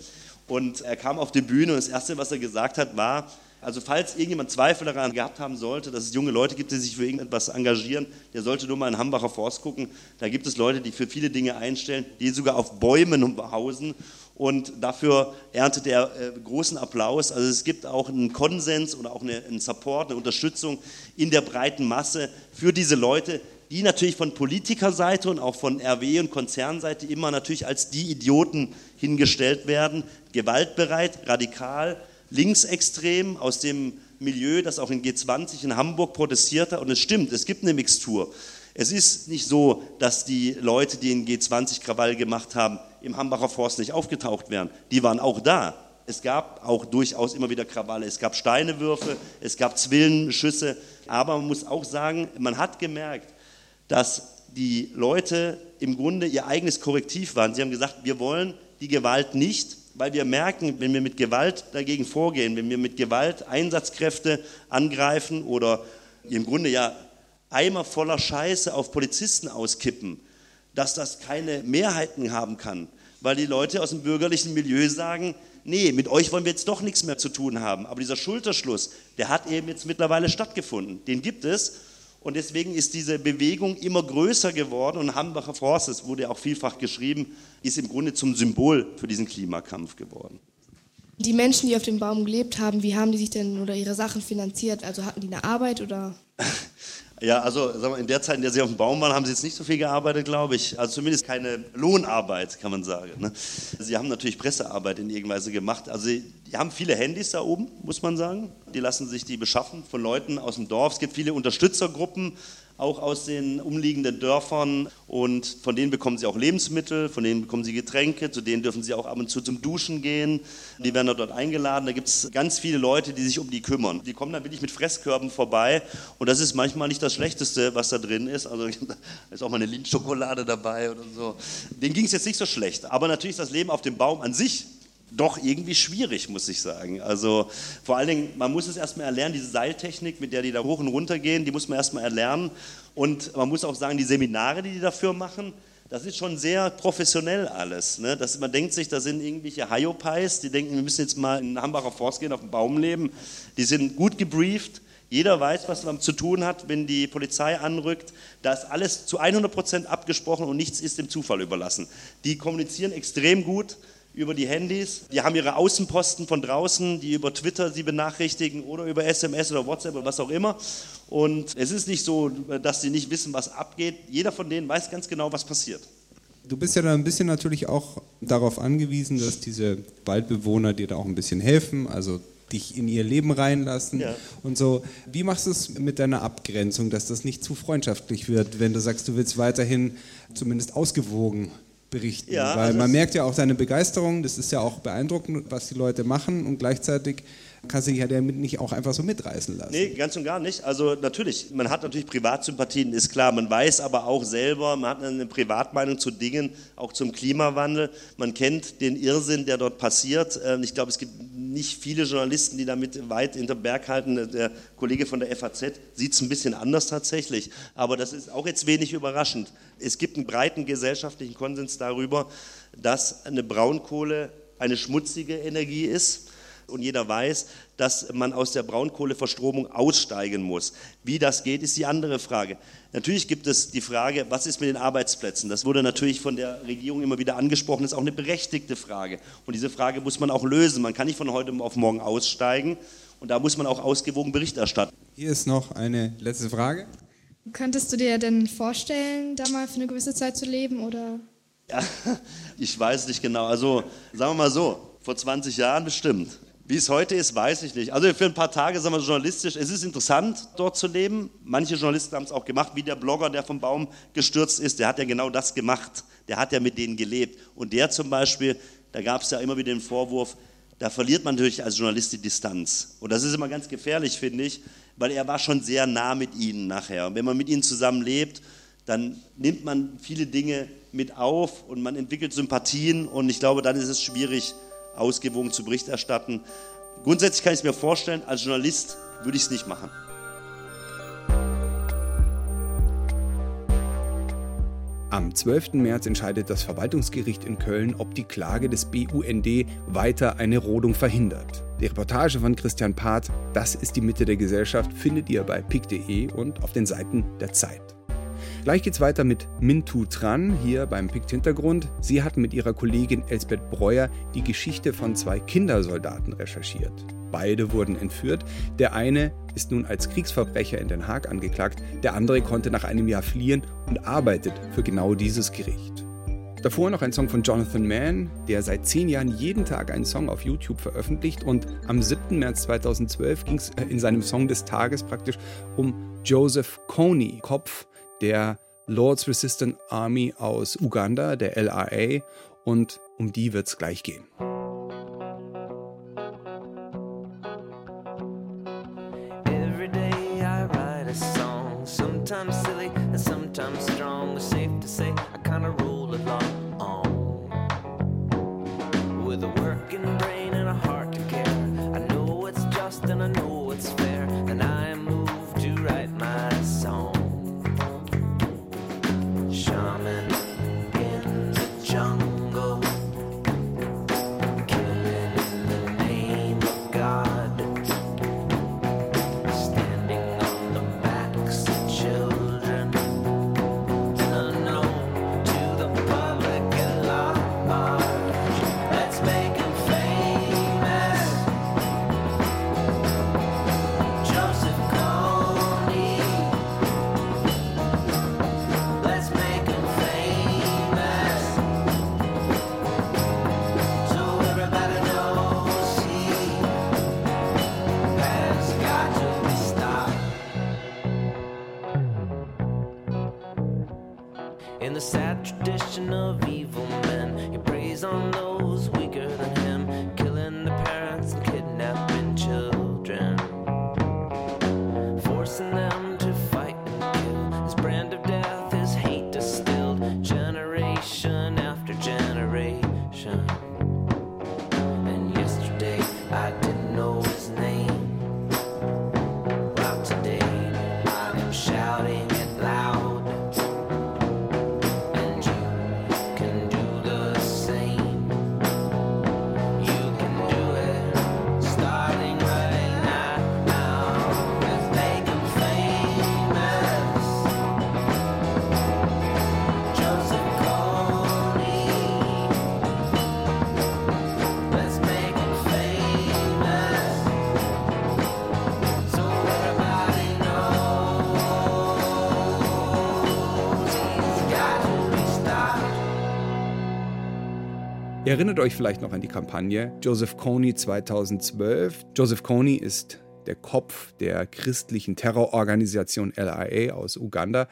Und er kam auf die Bühne und das Erste, was er gesagt hat, war, also falls irgendjemand Zweifel daran gehabt haben sollte, dass es junge Leute gibt, die sich für irgendetwas engagieren, der sollte nur mal in Hambacher Forst gucken. Da gibt es Leute, die für viele Dinge einstellen, die sogar auf Bäumen hausen und dafür erntet er äh, großen Applaus. Also es gibt auch einen Konsens oder auch eine, einen Support, eine Unterstützung in der breiten Masse für diese Leute, die natürlich von Politikerseite und auch von RW und Konzernseite immer natürlich als die Idioten hingestellt werden, gewaltbereit, radikal, linksextrem aus dem Milieu, das auch in G20 in Hamburg protestiert hat. Und es stimmt, es gibt eine Mixtur. Es ist nicht so, dass die Leute, die in G20 Krawall gemacht haben, im Hambacher Forst nicht aufgetaucht wären. Die waren auch da. Es gab auch durchaus immer wieder Krawalle. Es gab Steinewürfe, es gab Zwillenschüsse. Aber man muss auch sagen, man hat gemerkt, dass die Leute im Grunde ihr eigenes Korrektiv waren. Sie haben gesagt, wir wollen die Gewalt nicht, weil wir merken, wenn wir mit Gewalt dagegen vorgehen, wenn wir mit Gewalt Einsatzkräfte angreifen oder im Grunde ja Eimer voller Scheiße auf Polizisten auskippen, dass das keine Mehrheiten haben kann, weil die Leute aus dem bürgerlichen Milieu sagen, nee, mit euch wollen wir jetzt doch nichts mehr zu tun haben. Aber dieser Schulterschluss, der hat eben jetzt mittlerweile stattgefunden. Den gibt es. Und deswegen ist diese Bewegung immer größer geworden und Hambacher Forst, das wurde ja auch vielfach geschrieben, ist im Grunde zum Symbol für diesen Klimakampf geworden. Die Menschen, die auf dem Baum gelebt haben, wie haben die sich denn oder ihre Sachen finanziert? Also hatten die eine Arbeit oder? Ja, also wir, in der Zeit, in der Sie auf dem Baum waren, haben Sie jetzt nicht so viel gearbeitet, glaube ich. Also zumindest keine Lohnarbeit, kann man sagen. Ne? Sie haben natürlich Pressearbeit in irgendeiner Weise gemacht. Also Sie haben viele Handys da oben, muss man sagen. Die lassen sich die beschaffen von Leuten aus dem Dorf. Es gibt viele Unterstützergruppen, auch aus den umliegenden Dörfern und von denen bekommen sie auch Lebensmittel, von denen bekommen sie Getränke, zu denen dürfen sie auch ab und zu zum Duschen gehen. Die werden dort eingeladen. Da gibt es ganz viele Leute, die sich um die kümmern. Die kommen dann wirklich mit Fresskörben vorbei und das ist manchmal nicht das Schlechteste, was da drin ist. Also da ist auch mal eine Lindschokolade dabei oder so. Denen ging es jetzt nicht so schlecht. Aber natürlich ist das Leben auf dem Baum an sich doch irgendwie schwierig, muss ich sagen. Also vor allen Dingen, man muss es erstmal erlernen, diese Seiltechnik, mit der die da hoch und runter gehen, die muss man erstmal erlernen. Und man muss auch sagen, die Seminare, die die dafür machen, das ist schon sehr professionell alles. Ne? Das, man denkt sich, da sind irgendwelche Hyopies, die denken, wir müssen jetzt mal in den Hambacher Forst gehen, auf den Baum leben. Die sind gut gebrieft. Jeder weiß, was man zu tun hat, wenn die Polizei anrückt. Da ist alles zu 100 Prozent abgesprochen und nichts ist dem Zufall überlassen. Die kommunizieren extrem gut über die Handys. Die haben ihre Außenposten von draußen, die über Twitter sie benachrichtigen oder über SMS oder WhatsApp oder was auch immer. Und es ist nicht so, dass sie nicht wissen, was abgeht. Jeder von denen weiß ganz genau, was passiert. Du bist ja dann ein bisschen natürlich auch darauf angewiesen, dass diese Waldbewohner dir da auch ein bisschen helfen, also dich in ihr Leben reinlassen ja. und so. Wie machst du es mit deiner Abgrenzung, dass das nicht zu freundschaftlich wird, wenn du sagst, du willst weiterhin zumindest ausgewogen berichten? Ja, Weil also man merkt ja auch deine Begeisterung, das ist ja auch beeindruckend, was die Leute machen und gleichzeitig kannst du dich ja damit nicht auch einfach so mitreißen lassen. Nee, ganz und gar nicht. Also natürlich, man hat natürlich Privatsympathien, ist klar. Man weiß aber auch selber, man hat eine Privatmeinung zu Dingen, auch zum Klimawandel. Man kennt den Irrsinn, der dort passiert. Ähm, ich glaube, es gibt nicht viele Journalisten, die damit weit hinter Berg halten. Der Kollege von der FAZ sieht es ein bisschen anders tatsächlich. Aber das ist auch jetzt wenig überraschend. Es gibt einen breiten gesellschaftlichen Konsens darüber, dass eine Braunkohle eine schmutzige Energie ist und jeder weiß, dass man aus der Braunkohleverstromung aussteigen muss. Wie das geht, ist die andere Frage. Natürlich gibt es die Frage, was ist mit den Arbeitsplätzen? Das wurde natürlich von der Regierung immer wieder angesprochen, das ist auch eine berechtigte Frage. Und diese Frage muss man auch lösen. Man kann nicht von heute auf morgen aussteigen und da muss man auch ausgewogen Bericht erstatten. Hier ist noch eine letzte Frage. Könntest du dir denn vorstellen, da mal für eine gewisse Zeit zu leben oder? Ja, ich weiß nicht genau. Also sagen wir mal so, vor 20 Jahren bestimmt. Wie es heute ist, weiß ich nicht. Also für ein paar Tage, sagen wir journalistisch, es ist interessant, dort zu leben. Manche Journalisten haben es auch gemacht, wie der Blogger, der vom Baum gestürzt ist, der hat ja genau das gemacht. Der hat ja mit denen gelebt. Und der zum Beispiel, da gab es ja immer wieder den Vorwurf, da verliert man natürlich als Journalist die Distanz. Und das ist immer ganz gefährlich, finde ich, weil er war schon sehr nah mit ihnen nachher. Und wenn man mit ihnen zusammen lebt, dann nimmt man viele Dinge mit auf und man entwickelt Sympathien und ich glaube, dann ist es schwierig, ausgewogen zu Bericht erstatten. Grundsätzlich kann ich es mir vorstellen, als Journalist würde ich es nicht machen. Am 12. März entscheidet das Verwaltungsgericht in Köln, ob die Klage des BUND weiter eine Rodung verhindert. Die Reportage von Christian Part, Das ist die Mitte der Gesellschaft, findet ihr bei pick.de und auf den Seiten der Zeit. Gleich geht's weiter mit Mintu Tran hier beim Pikt Hintergrund. Sie hat mit ihrer Kollegin Elsbeth Breuer die Geschichte von zwei Kindersoldaten recherchiert. Beide wurden entführt. Der eine ist nun als Kriegsverbrecher in Den Haag angeklagt, der andere konnte nach einem Jahr fliehen und arbeitet für genau dieses Gericht. Davor noch ein Song von Jonathan Mann, der seit zehn Jahren jeden Tag einen Song auf YouTube veröffentlicht und am 7. März 2012 ging es in seinem Song des Tages praktisch um Joseph Kony, Kopf der Lord's Resistance Army aus Uganda, der LRA, und um die wird es gleich gehen. Erinnert euch vielleicht noch an die Kampagne Joseph Kony 2012. Joseph Kony ist der Kopf der christlichen Terrororganisation LIA aus Uganda,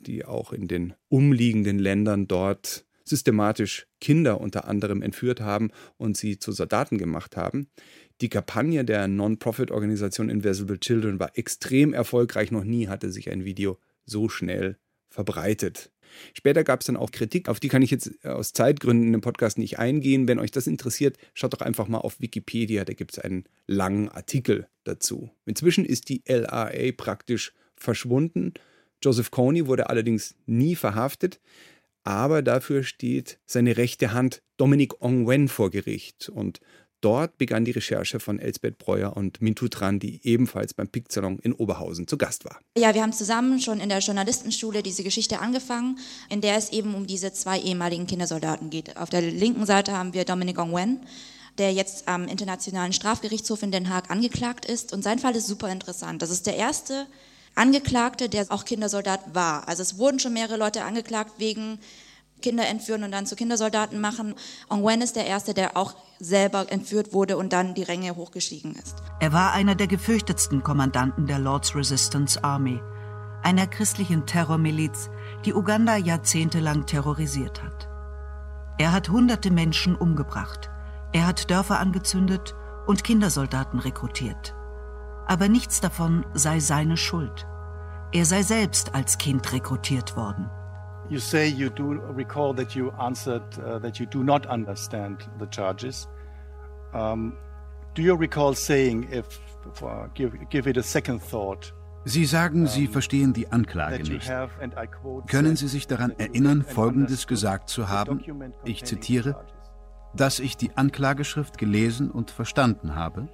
die auch in den umliegenden Ländern dort systematisch Kinder unter anderem entführt haben und sie zu Soldaten gemacht haben. Die Kampagne der Non-Profit-Organisation Invisible Children war extrem erfolgreich. Noch nie hatte sich ein Video so schnell verbreitet. Später gab es dann auch Kritik, auf die kann ich jetzt aus Zeitgründen im Podcast nicht eingehen. Wenn euch das interessiert, schaut doch einfach mal auf Wikipedia, da gibt es einen langen Artikel dazu. Inzwischen ist die LAA praktisch verschwunden. Joseph Kony wurde allerdings nie verhaftet, aber dafür steht seine rechte Hand Dominic Ongwen vor Gericht. Und Dort begann die Recherche von Elsbeth Breuer und Mintu Tran, die ebenfalls beim Pick-Salon in Oberhausen zu Gast war. Ja, wir haben zusammen schon in der Journalistenschule diese Geschichte angefangen, in der es eben um diese zwei ehemaligen Kindersoldaten geht. Auf der linken Seite haben wir Dominic Ongwen, der jetzt am Internationalen Strafgerichtshof in Den Haag angeklagt ist. Und sein Fall ist super interessant. Das ist der erste Angeklagte, der auch Kindersoldat war. Also es wurden schon mehrere Leute angeklagt wegen Kinder entführen und dann zu Kindersoldaten machen. Ongwen ist der Erste, der auch selber entführt wurde und dann die Ränge hochgestiegen ist. Er war einer der gefürchtetsten Kommandanten der Lord's Resistance Army, einer christlichen Terrormiliz, die Uganda jahrzehntelang terrorisiert hat. Er hat hunderte Menschen umgebracht. Er hat Dörfer angezündet und Kindersoldaten rekrutiert. Aber nichts davon sei seine Schuld. Er sei selbst als Kind rekrutiert worden. You say you do recall that you answered uh, that you do not understand the charges. Um, do you recall saying, if uh, give, give it a second thought, Sie sagen, Sie verstehen die Anklage nicht. Können Sie sich daran erinnern, Folgendes gesagt zu haben? Ich zitiere, dass ich die Anklageschrift gelesen und verstanden habe?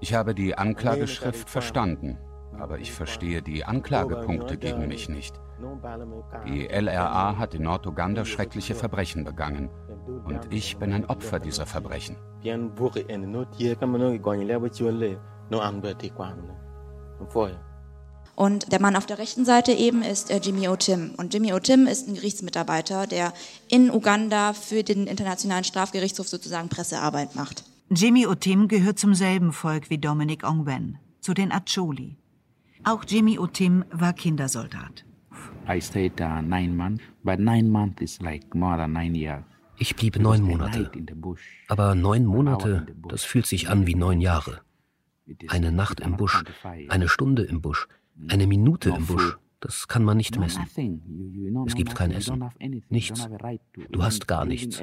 Ich habe die Anklageschrift verstanden aber ich verstehe die Anklagepunkte gegen mich nicht. Die LRA hat in Norduganda schreckliche Verbrechen begangen und ich bin ein Opfer dieser Verbrechen. Und der Mann auf der rechten Seite eben ist äh, Jimmy O'Tim. Und Jimmy O'Tim ist ein Gerichtsmitarbeiter, der in Uganda für den Internationalen Strafgerichtshof sozusagen Pressearbeit macht. Jimmy O'Tim gehört zum selben Volk wie Dominic Ongwen, zu den Acholi. Auch Jimmy Otim war Kindersoldat. Ich blieb neun Monate. Aber neun Monate, das fühlt sich an wie neun Jahre. Eine Nacht im Busch, eine Stunde im Busch, eine Minute im Busch, das kann man nicht messen. Es gibt kein Essen, nichts. Du hast gar nichts.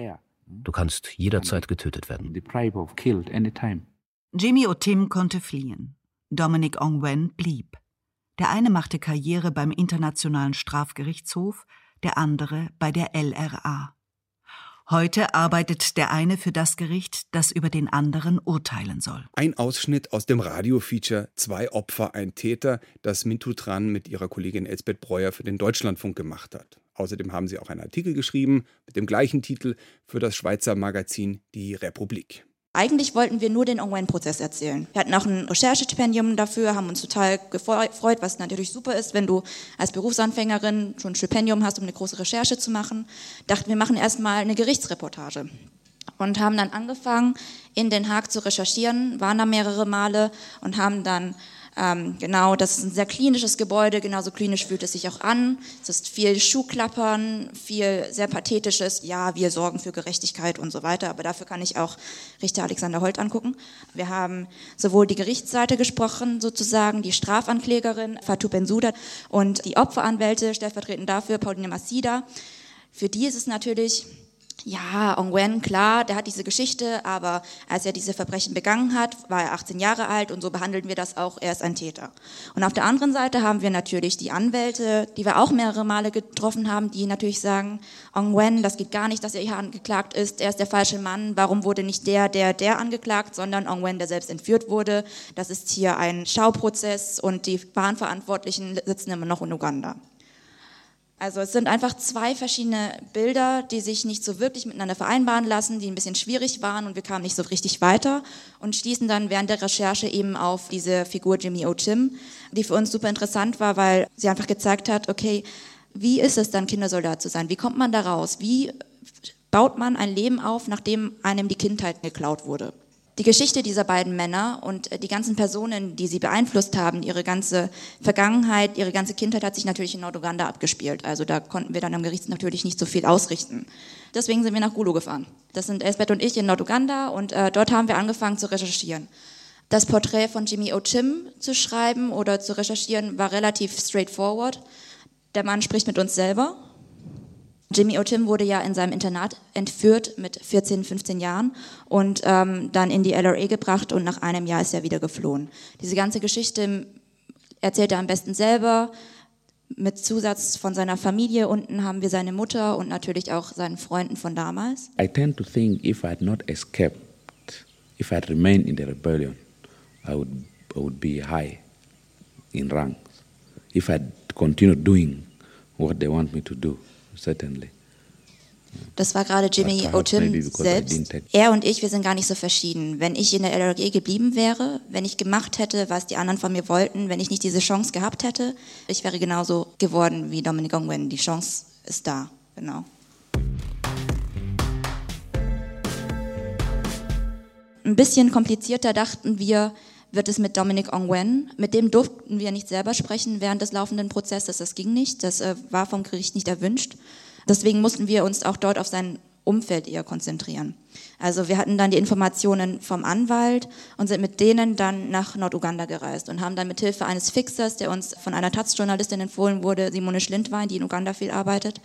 Du kannst jederzeit getötet werden. Jimmy Otim konnte fliehen. Dominic Ongwen blieb. Der eine machte Karriere beim Internationalen Strafgerichtshof, der andere bei der LRA. Heute arbeitet der eine für das Gericht, das über den anderen urteilen soll. Ein Ausschnitt aus dem Radiofeature Zwei Opfer, ein Täter, das Mintu Tran mit ihrer Kollegin Elsbeth Breuer für den Deutschlandfunk gemacht hat. Außerdem haben sie auch einen Artikel geschrieben mit dem gleichen Titel für das Schweizer Magazin Die Republik. Eigentlich wollten wir nur den Ongwen-Prozess erzählen. Wir hatten auch ein Recherchestipendium dafür, haben uns total gefreut, was natürlich super ist, wenn du als Berufsanfängerin schon ein Stipendium hast, um eine große Recherche zu machen. Dachten, wir machen erstmal eine Gerichtsreportage und haben dann angefangen, in Den Haag zu recherchieren, waren da mehrere Male und haben dann ähm, genau, das ist ein sehr klinisches Gebäude, genauso klinisch fühlt es sich auch an. Es ist viel Schuhklappern, viel sehr pathetisches, ja, wir sorgen für Gerechtigkeit und so weiter, aber dafür kann ich auch Richter Alexander Holt angucken. Wir haben sowohl die Gerichtsseite gesprochen, sozusagen, die Strafanklägerin Fatou Bensouda und die Opferanwälte, stellvertretend dafür Pauline Massida. Für die ist es natürlich ja, Ongwen, klar, der hat diese Geschichte, aber als er diese Verbrechen begangen hat, war er 18 Jahre alt und so behandeln wir das auch, er ist ein Täter. Und auf der anderen Seite haben wir natürlich die Anwälte, die wir auch mehrere Male getroffen haben, die natürlich sagen, Ongwen, das geht gar nicht, dass er hier angeklagt ist, er ist der falsche Mann, warum wurde nicht der, der, der angeklagt, sondern Ongwen, der selbst entführt wurde, das ist hier ein Schauprozess und die Bahnverantwortlichen sitzen immer noch in Uganda. Also es sind einfach zwei verschiedene Bilder, die sich nicht so wirklich miteinander vereinbaren lassen, die ein bisschen schwierig waren und wir kamen nicht so richtig weiter und stießen dann während der Recherche eben auf diese Figur Jimmy O'Tim, die für uns super interessant war, weil sie einfach gezeigt hat, okay, wie ist es dann, Kindersoldat zu sein? Wie kommt man da raus? Wie baut man ein Leben auf, nachdem einem die Kindheit geklaut wurde? Die Geschichte dieser beiden Männer und äh, die ganzen Personen, die sie beeinflusst haben, ihre ganze Vergangenheit, ihre ganze Kindheit hat sich natürlich in Norduganda abgespielt. Also da konnten wir dann am Gericht natürlich nicht so viel ausrichten. Deswegen sind wir nach Gulu gefahren. Das sind Elsbeth und ich in Norduganda und äh, dort haben wir angefangen zu recherchieren. Das Porträt von Jimmy O'Chim zu schreiben oder zu recherchieren war relativ straightforward. Der Mann spricht mit uns selber. Jimmy O'Tim wurde ja in seinem Internat entführt mit 14, 15 Jahren und ähm, dann in die LRA gebracht und nach einem Jahr ist er wieder geflohen. Diese ganze Geschichte erzählt er am besten selber mit Zusatz von seiner Familie. Unten haben wir seine Mutter und natürlich auch seinen Freunden von damals. I tend to think if I had not escaped, if I had remained in the rebellion, I would, I would be high in ranks. If I had continued doing what they want me to do, certainly. Das war gerade Jimmy O'Tim selbst. Er und ich, wir sind gar nicht so verschieden. Wenn ich in der LRG geblieben wäre, wenn ich gemacht hätte, was die anderen von mir wollten, wenn ich nicht diese Chance gehabt hätte, ich wäre genauso geworden wie Dominic Ongwen. Die Chance ist da, genau. Ein bisschen komplizierter dachten wir, wird es mit Dominic Ongwen. Mit dem durften wir nicht selber sprechen während des laufenden Prozesses. Das ging nicht. Das äh, war vom Gericht nicht erwünscht. Deswegen mussten wir uns auch dort auf sein Umfeld eher konzentrieren. Also wir hatten dann die Informationen vom Anwalt und sind mit denen dann nach Norduganda gereist und haben dann mit Hilfe eines Fixers, der uns von einer Taz-Journalistin empfohlen wurde, Simone Schlindwein, die in Uganda viel arbeitet,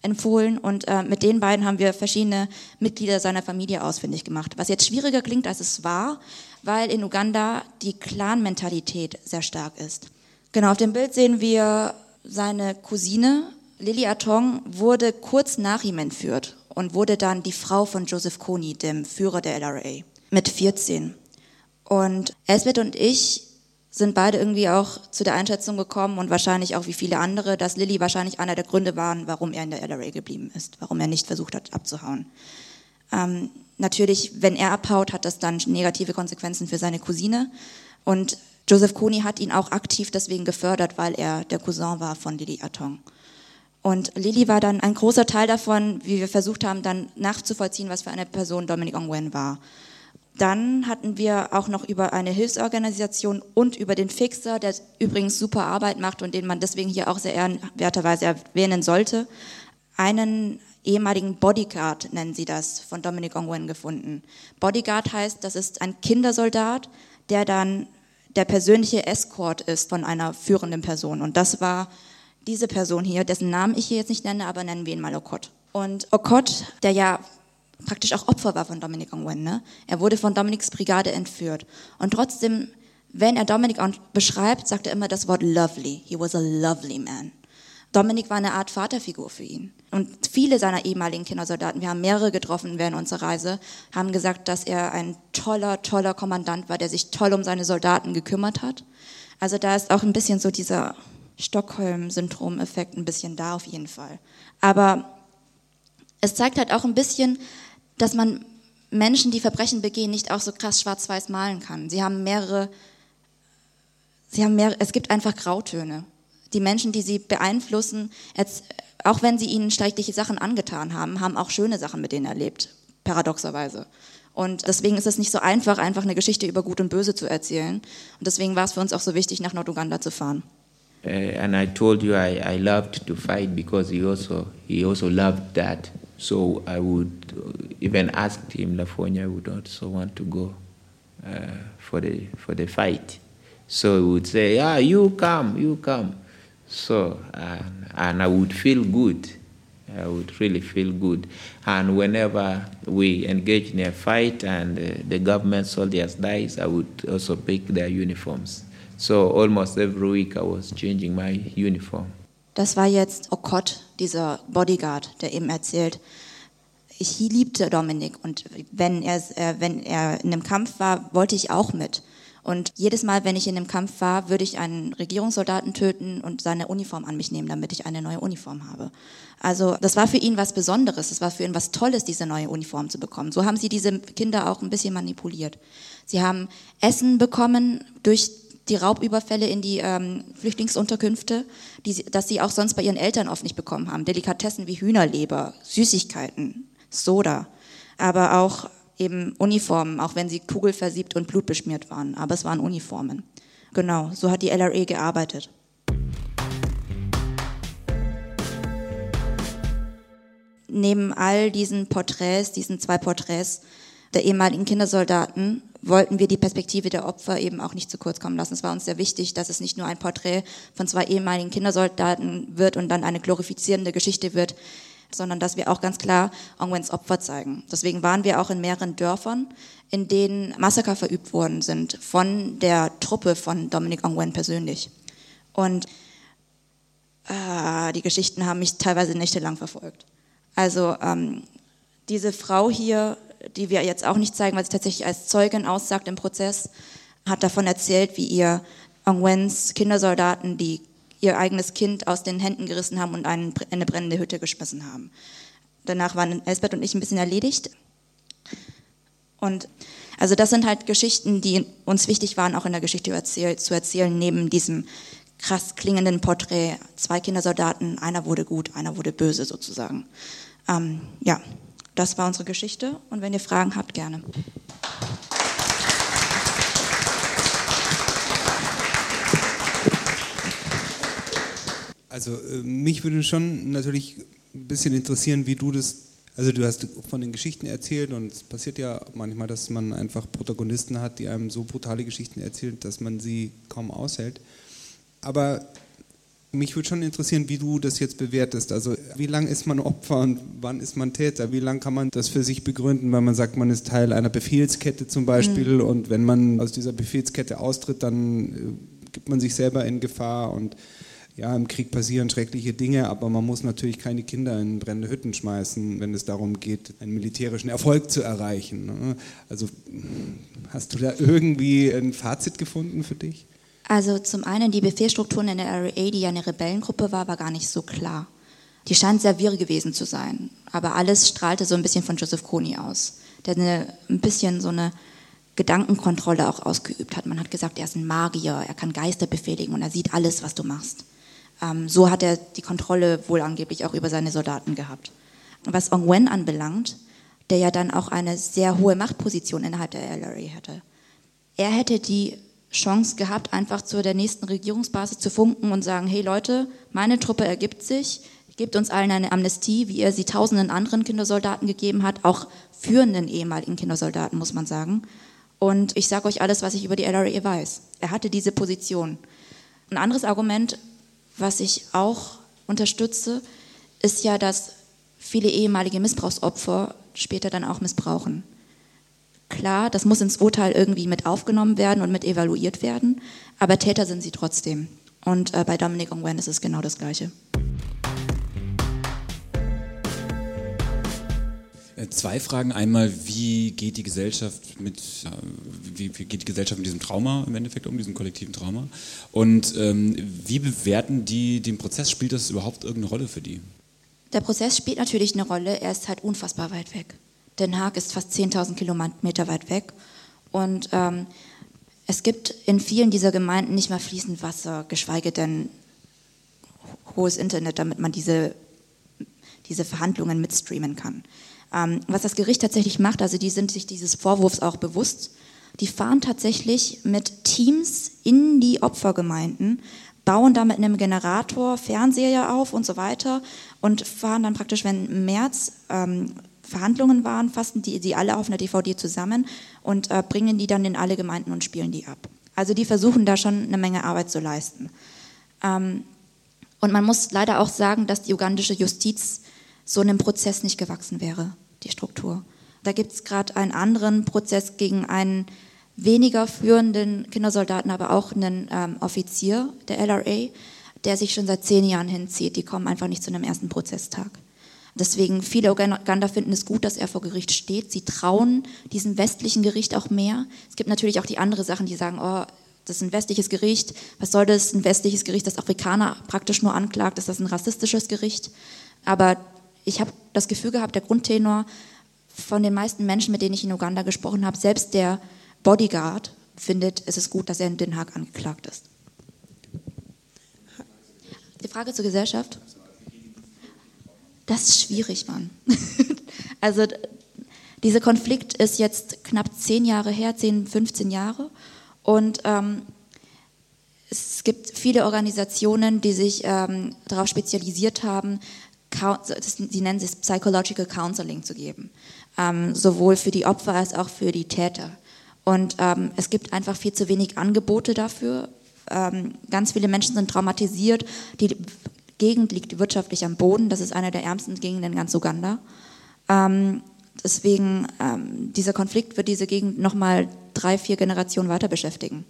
empfohlen und äh, mit den beiden haben wir verschiedene Mitglieder seiner Familie ausfindig gemacht. Was jetzt schwieriger klingt, als es war, weil in Uganda die Clan-Mentalität sehr stark ist. Genau, auf dem Bild sehen wir seine Cousine. Lily Atong wurde kurz nach ihm entführt und wurde dann die Frau von Joseph Kony, dem Führer der LRA, mit 14. Und Elsbeth und ich sind beide irgendwie auch zu der Einschätzung gekommen und wahrscheinlich auch wie viele andere, dass Lilly wahrscheinlich einer der Gründe waren, warum er in der LRA geblieben ist, warum er nicht versucht hat abzuhauen. Ähm, natürlich, wenn er abhaut, hat das dann negative Konsequenzen für seine Cousine. Und Joseph Kony hat ihn auch aktiv deswegen gefördert, weil er der Cousin war von Lily Atong. Und Lily war dann ein großer Teil davon, wie wir versucht haben, dann nachzuvollziehen, was für eine Person Dominic Ongwen war. Dann hatten wir auch noch über eine Hilfsorganisation und über den Fixer, der übrigens super Arbeit macht und den man deswegen hier auch sehr ehrenwerterweise erwähnen sollte, einen ehemaligen Bodyguard, nennen sie das, von Dominic Ongwen gefunden. Bodyguard heißt, das ist ein Kindersoldat, der dann der persönliche Escort ist von einer führenden Person. Und das war diese Person hier, dessen Namen ich hier jetzt nicht nenne, aber nennen wir ihn mal Okot. Und Okot, der ja praktisch auch Opfer war von Dominic Ongwen, ne? er wurde von Dominics Brigade entführt. Und trotzdem, wenn er Dominic beschreibt, sagt er immer das Wort lovely. He was a lovely man. Dominik war eine Art Vaterfigur für ihn. Und viele seiner ehemaligen Kindersoldaten, wir haben mehrere getroffen während unserer Reise, haben gesagt, dass er ein toller, toller Kommandant war, der sich toll um seine Soldaten gekümmert hat. Also da ist auch ein bisschen so dieser Stockholm-Syndrom-Effekt ein bisschen da auf jeden Fall. Aber es zeigt halt auch ein bisschen, dass man Menschen, die Verbrechen begehen, nicht auch so krass schwarz-weiß malen kann. Sie haben mehrere, sie haben mehr, es gibt einfach Grautöne die Menschen, die sie beeinflussen, auch wenn sie ihnen schreckliche Sachen angetan haben, haben auch schöne Sachen mit denen erlebt, paradoxerweise. Und deswegen ist es nicht so einfach, einfach eine Geschichte über Gut und Böse zu erzählen. Und deswegen war es für uns auch so wichtig, nach Norduganda zu fahren. Uh, and I told you I, I loved to fight because he also he also loved that. So I would even ask him, Lafonia would also want to go uh, for the for the fight. So he would say, "Yeah, you come, you come." So, and, and I would feel good. I would really feel good. And whenever we engage in a fight and uh, the government soldiers dies, I would also pick their uniforms. So almost every week I was changing my uniform. Das war jetzt Okot, dieser Bodyguard, der eben erzählt, ich liebte Dominik und wenn er, äh, wenn er in einem Kampf war, wollte ich auch mit. Und jedes Mal, wenn ich in einem Kampf war, würde ich einen Regierungssoldaten töten und seine Uniform an mich nehmen, damit ich eine neue Uniform habe. Also das war für ihn was Besonderes, es war für ihn was Tolles, diese neue Uniform zu bekommen. So haben sie diese Kinder auch ein bisschen manipuliert. Sie haben Essen bekommen durch die Raubüberfälle in die ähm, Flüchtlingsunterkünfte, die, dass sie auch sonst bei ihren Eltern oft nicht bekommen haben. Delikatessen wie Hühnerleber, Süßigkeiten, Soda, aber auch eben Uniformen, auch wenn sie kugelversiebt und blutbeschmiert waren. Aber es waren Uniformen. Genau, so hat die LRA gearbeitet. Neben all diesen Porträts, diesen zwei Porträts der ehemaligen Kindersoldaten, wollten wir die Perspektive der Opfer eben auch nicht zu kurz kommen lassen. Es war uns sehr wichtig, dass es nicht nur ein Porträt von zwei ehemaligen Kindersoldaten wird und dann eine glorifizierende Geschichte wird, sondern dass wir auch ganz klar Ongwens Opfer zeigen. Deswegen waren wir auch in mehreren Dörfern, in denen Massaker verübt worden sind von der Truppe von Dominic Ongwen persönlich. Und äh, die Geschichten haben mich teilweise nächtelang verfolgt. Also ähm, diese Frau hier, die wir jetzt auch nicht zeigen, weil sie tatsächlich als Zeugin aussagt im Prozess, hat davon erzählt, wie ihr Ongwens Kindersoldaten die ihr eigenes Kind aus den Händen gerissen haben und einen, eine brennende Hütte geschmissen haben. Danach waren Elsbeth und ich ein bisschen erledigt. Und also das sind halt Geschichten, die uns wichtig waren, auch in der Geschichte zu erzählen, neben diesem krass klingenden Porträt. Zwei Kindersoldaten, einer wurde gut, einer wurde böse sozusagen. Ähm, ja, das war unsere Geschichte und wenn ihr Fragen habt, gerne. Also äh, mich würde schon natürlich ein bisschen interessieren, wie du das, also du hast von den Geschichten erzählt und es passiert ja manchmal, dass man einfach Protagonisten hat, die einem so brutale Geschichten erzählen, dass man sie kaum aushält. Aber mich würde schon interessieren, wie du das jetzt bewertest. Also wie lange ist man Opfer und wann ist man Täter? Wie lange kann man das für sich begründen, weil man sagt, man ist Teil einer Befehlskette zum Beispiel mhm. und wenn man aus dieser Befehlskette austritt, dann äh, gibt man sich selber in Gefahr und ja, im Krieg passieren schreckliche Dinge, aber man muss natürlich keine Kinder in brennende Hütten schmeißen, wenn es darum geht, einen militärischen Erfolg zu erreichen. Ne? Also hast du da irgendwie ein Fazit gefunden für dich? Also zum einen die Befehlsstrukturen in der RAA, die ja eine Rebellengruppe war, war gar nicht so klar. Die scheint sehr wirr gewesen zu sein, aber alles strahlte so ein bisschen von Joseph Kony aus, der eine, ein bisschen so eine Gedankenkontrolle auch ausgeübt hat. Man hat gesagt, er ist ein Magier, er kann Geister befehligen und er sieht alles, was du machst. Ähm, so hat er die Kontrolle wohl angeblich auch über seine Soldaten gehabt. Was Ong Wen anbelangt, der ja dann auch eine sehr hohe Machtposition innerhalb der LRA hatte, er hätte die Chance gehabt, einfach zu der nächsten Regierungsbasis zu funken und sagen, hey Leute, meine Truppe ergibt sich, gebt uns allen eine Amnestie, wie er sie tausenden anderen Kindersoldaten gegeben hat, auch führenden ehemaligen Kindersoldaten, muss man sagen. Und ich sage euch alles, was ich über die LRA weiß. Er hatte diese Position. Ein anderes Argument, was ich auch unterstütze, ist ja, dass viele ehemalige Missbrauchsopfer später dann auch missbrauchen. Klar, das muss ins Urteil irgendwie mit aufgenommen werden und mit evaluiert werden, aber Täter sind sie trotzdem. Und äh, bei Dominic Ongwen ist es genau das Gleiche. Zwei Fragen. Einmal, wie geht die Gesellschaft mit, wie, geht die Gesellschaft mit diesem Trauma im Endeffekt um, diesem kollektiven Trauma? Und ähm, wie bewerten die den Prozess? Spielt das überhaupt irgendeine Rolle für die? Der Prozess spielt natürlich eine Rolle. Er ist halt unfassbar weit weg. Den Haag ist fast 10.000 Kilometer weit weg. Und ähm, es gibt in vielen dieser Gemeinden nicht mal fließend Wasser, geschweige denn hohes Internet, damit man diese, diese Verhandlungen mitstreamen kann. Ähm, was das Gericht tatsächlich macht, also die sind sich dieses Vorwurfs auch bewusst, die fahren tatsächlich mit Teams in die Opfergemeinden, bauen da mit einem Generator Fernseher auf und so weiter und fahren dann praktisch, wenn im März ähm, Verhandlungen waren, fassen die, die alle auf einer DVD zusammen und äh, bringen die dann in alle Gemeinden und spielen die ab. Also die versuchen da schon eine Menge Arbeit zu leisten. Ähm, und man muss leider auch sagen, dass die ugandische Justiz so einem Prozess nicht gewachsen wäre, die Struktur. Da gibt es gerade einen anderen Prozess gegen einen weniger führenden Kindersoldaten, aber auch einen ähm, Offizier der LRA, der sich schon seit zehn Jahren hinzieht. Die kommen einfach nicht zu einem ersten Prozesstag. Deswegen viele Uganda finden es gut, dass er vor Gericht steht. Sie trauen diesem westlichen Gericht auch mehr. Es gibt natürlich auch die anderen Sachen, die sagen, oh, das ist ein westliches Gericht. Was soll das? Ein westliches Gericht, das Afrikaner praktisch nur anklagt. Ist das ein rassistisches Gericht? Aber ich habe das Gefühl gehabt, der Grundtenor von den meisten Menschen, mit denen ich in Uganda gesprochen habe, selbst der Bodyguard findet, es ist gut, dass er in Den Haag angeklagt ist. Die Frage zur Gesellschaft? Das ist schwierig, Mann. also dieser Konflikt ist jetzt knapp zehn Jahre her, 10, 15 Jahre. Und ähm, es gibt viele Organisationen, die sich ähm, darauf spezialisiert haben, sie nennen es Psychological Counseling zu geben, ähm, sowohl für die Opfer als auch für die Täter. Und ähm, es gibt einfach viel zu wenig Angebote dafür. Ähm, ganz viele Menschen sind traumatisiert. Die Gegend liegt wirtschaftlich am Boden. Das ist eine der ärmsten Gegenden in ganz Uganda. Ähm, deswegen, ähm, dieser Konflikt wird diese Gegend nochmal drei, vier Generationen weiter beschäftigen.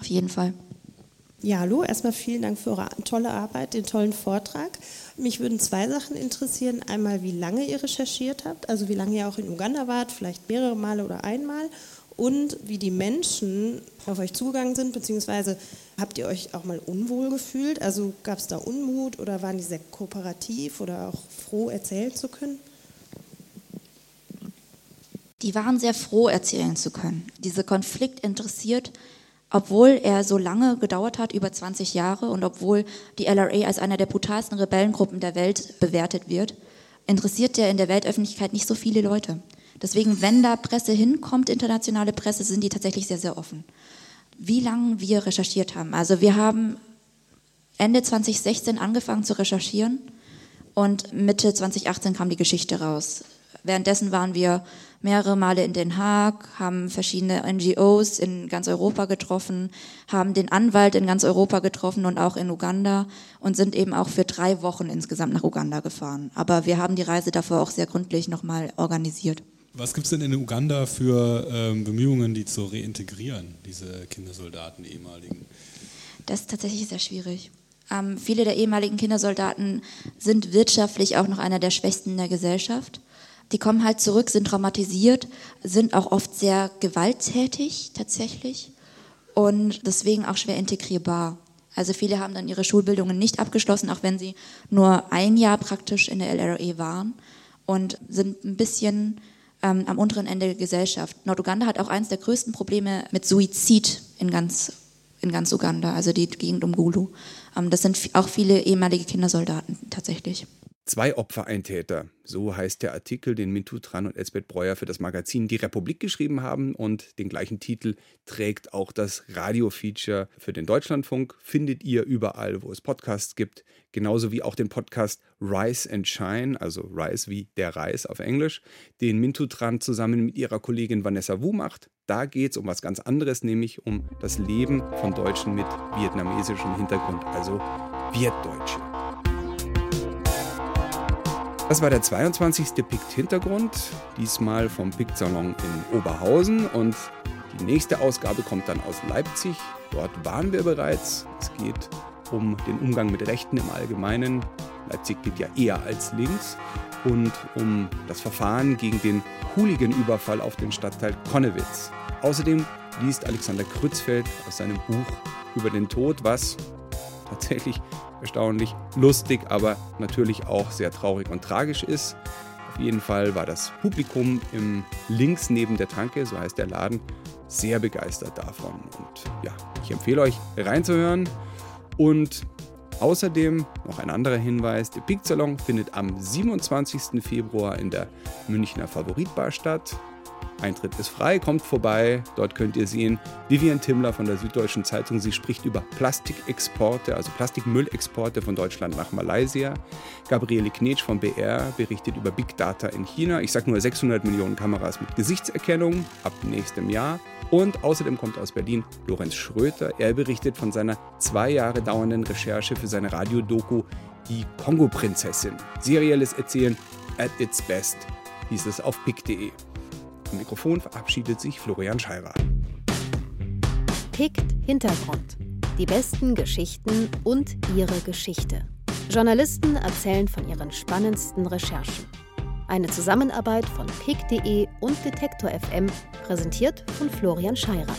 Auf jeden Fall. Ja, hallo, erstmal vielen Dank für eure tolle Arbeit, den tollen Vortrag. Mich würden zwei Sachen interessieren. Einmal, wie lange ihr recherchiert habt, also wie lange ihr auch in Uganda wart, vielleicht mehrere Male oder einmal. Und wie die Menschen auf euch zugegangen sind, beziehungsweise habt ihr euch auch mal unwohl gefühlt? Also gab es da Unmut oder waren die sehr kooperativ oder auch froh erzählen zu können? Die waren sehr froh erzählen zu können. Dieser Konflikt interessiert obwohl er so lange gedauert hat, über 20 Jahre, und obwohl die LRA als einer der brutalsten Rebellengruppen der Welt bewertet wird, interessiert er in der Weltöffentlichkeit nicht so viele Leute. Deswegen, wenn da Presse hinkommt, internationale Presse, sind die tatsächlich sehr, sehr offen. Wie lange wir recherchiert haben. Also wir haben Ende 2016 angefangen zu recherchieren und Mitte 2018 kam die Geschichte raus. Währenddessen waren wir mehrere Male in Den Haag, haben verschiedene NGOs in ganz Europa getroffen, haben den Anwalt in ganz Europa getroffen und auch in Uganda und sind eben auch für drei Wochen insgesamt nach Uganda gefahren. Aber wir haben die Reise davor auch sehr gründlich nochmal organisiert. Was gibt es denn in Uganda für ähm, Bemühungen, die zu reintegrieren, diese Kindersoldaten, ehemaligen? Das ist tatsächlich sehr schwierig. Ähm, viele der ehemaligen Kindersoldaten sind wirtschaftlich auch noch einer der Schwächsten in der Gesellschaft die kommen halt zurück, sind traumatisiert, sind auch oft sehr gewalttätig tatsächlich und deswegen auch schwer integrierbar. Also viele haben dann ihre Schulbildungen nicht abgeschlossen, auch wenn sie nur ein Jahr praktisch in der LRE waren und sind ein bisschen ähm, am unteren Ende der Gesellschaft. Norduganda hat auch eines der größten Probleme mit Suizid in ganz, in ganz Uganda, also die Gegend um Gulu. Ähm, das sind auch viele ehemalige Kindersoldaten tatsächlich. Zwei Opfer, ein Täter. So heißt der Artikel, den Mintu Tran und Elsbeth Breuer für das Magazin Die Republik geschrieben haben. Und den gleichen Titel trägt auch das Radio-Feature für den Deutschlandfunk. Findet ihr überall, wo es Podcasts gibt. Genauso wie auch den Podcast Rise and Shine, also Rise wie der Reis auf Englisch, den Mintu Tran zusammen mit ihrer Kollegin Vanessa Wu macht. Da geht es um was ganz anderes, nämlich um das Leben von Deutschen mit vietnamesischem Hintergrund, also Vietdeutsche. Das war der 22. Pikt-Hintergrund, diesmal vom Pikt-Salon in Oberhausen. Und die nächste Ausgabe kommt dann aus Leipzig. Dort waren wir bereits. Es geht um den Umgang mit Rechten im Allgemeinen. Leipzig gilt ja eher als links. Und um das Verfahren gegen den Hooligan-Überfall auf den Stadtteil Konnewitz. Außerdem liest Alexander Krützfeld aus seinem Buch über den Tod, was tatsächlich erstaunlich lustig, aber natürlich auch sehr traurig und tragisch ist. Auf jeden Fall war das Publikum im links neben der Tanke, so heißt der Laden, sehr begeistert davon. Und ja, ich empfehle euch reinzuhören. Und außerdem noch ein anderer Hinweis: Der Peak Salon findet am 27. Februar in der Münchner Favoritbar statt. Eintritt ist frei, kommt vorbei. Dort könnt ihr sehen, Vivian Timmler von der Süddeutschen Zeitung. Sie spricht über Plastikexporte, also Plastikmüllexporte von Deutschland nach Malaysia. Gabriele Knetsch vom BR berichtet über Big Data in China. Ich sage nur 600 Millionen Kameras mit Gesichtserkennung ab nächstem Jahr. Und außerdem kommt aus Berlin Lorenz Schröter. Er berichtet von seiner zwei Jahre dauernden Recherche für seine Radiodoku Die Kongo-Prinzessin. Serielles Erzählen at its best hieß es auf pick.de. Am Mikrofon verabschiedet sich Florian Scheirer. Pickt Hintergrund. Die besten Geschichten und ihre Geschichte. Journalisten erzählen von ihren spannendsten Recherchen. Eine Zusammenarbeit von pick.de und Detektor FM, präsentiert von Florian Scheirer.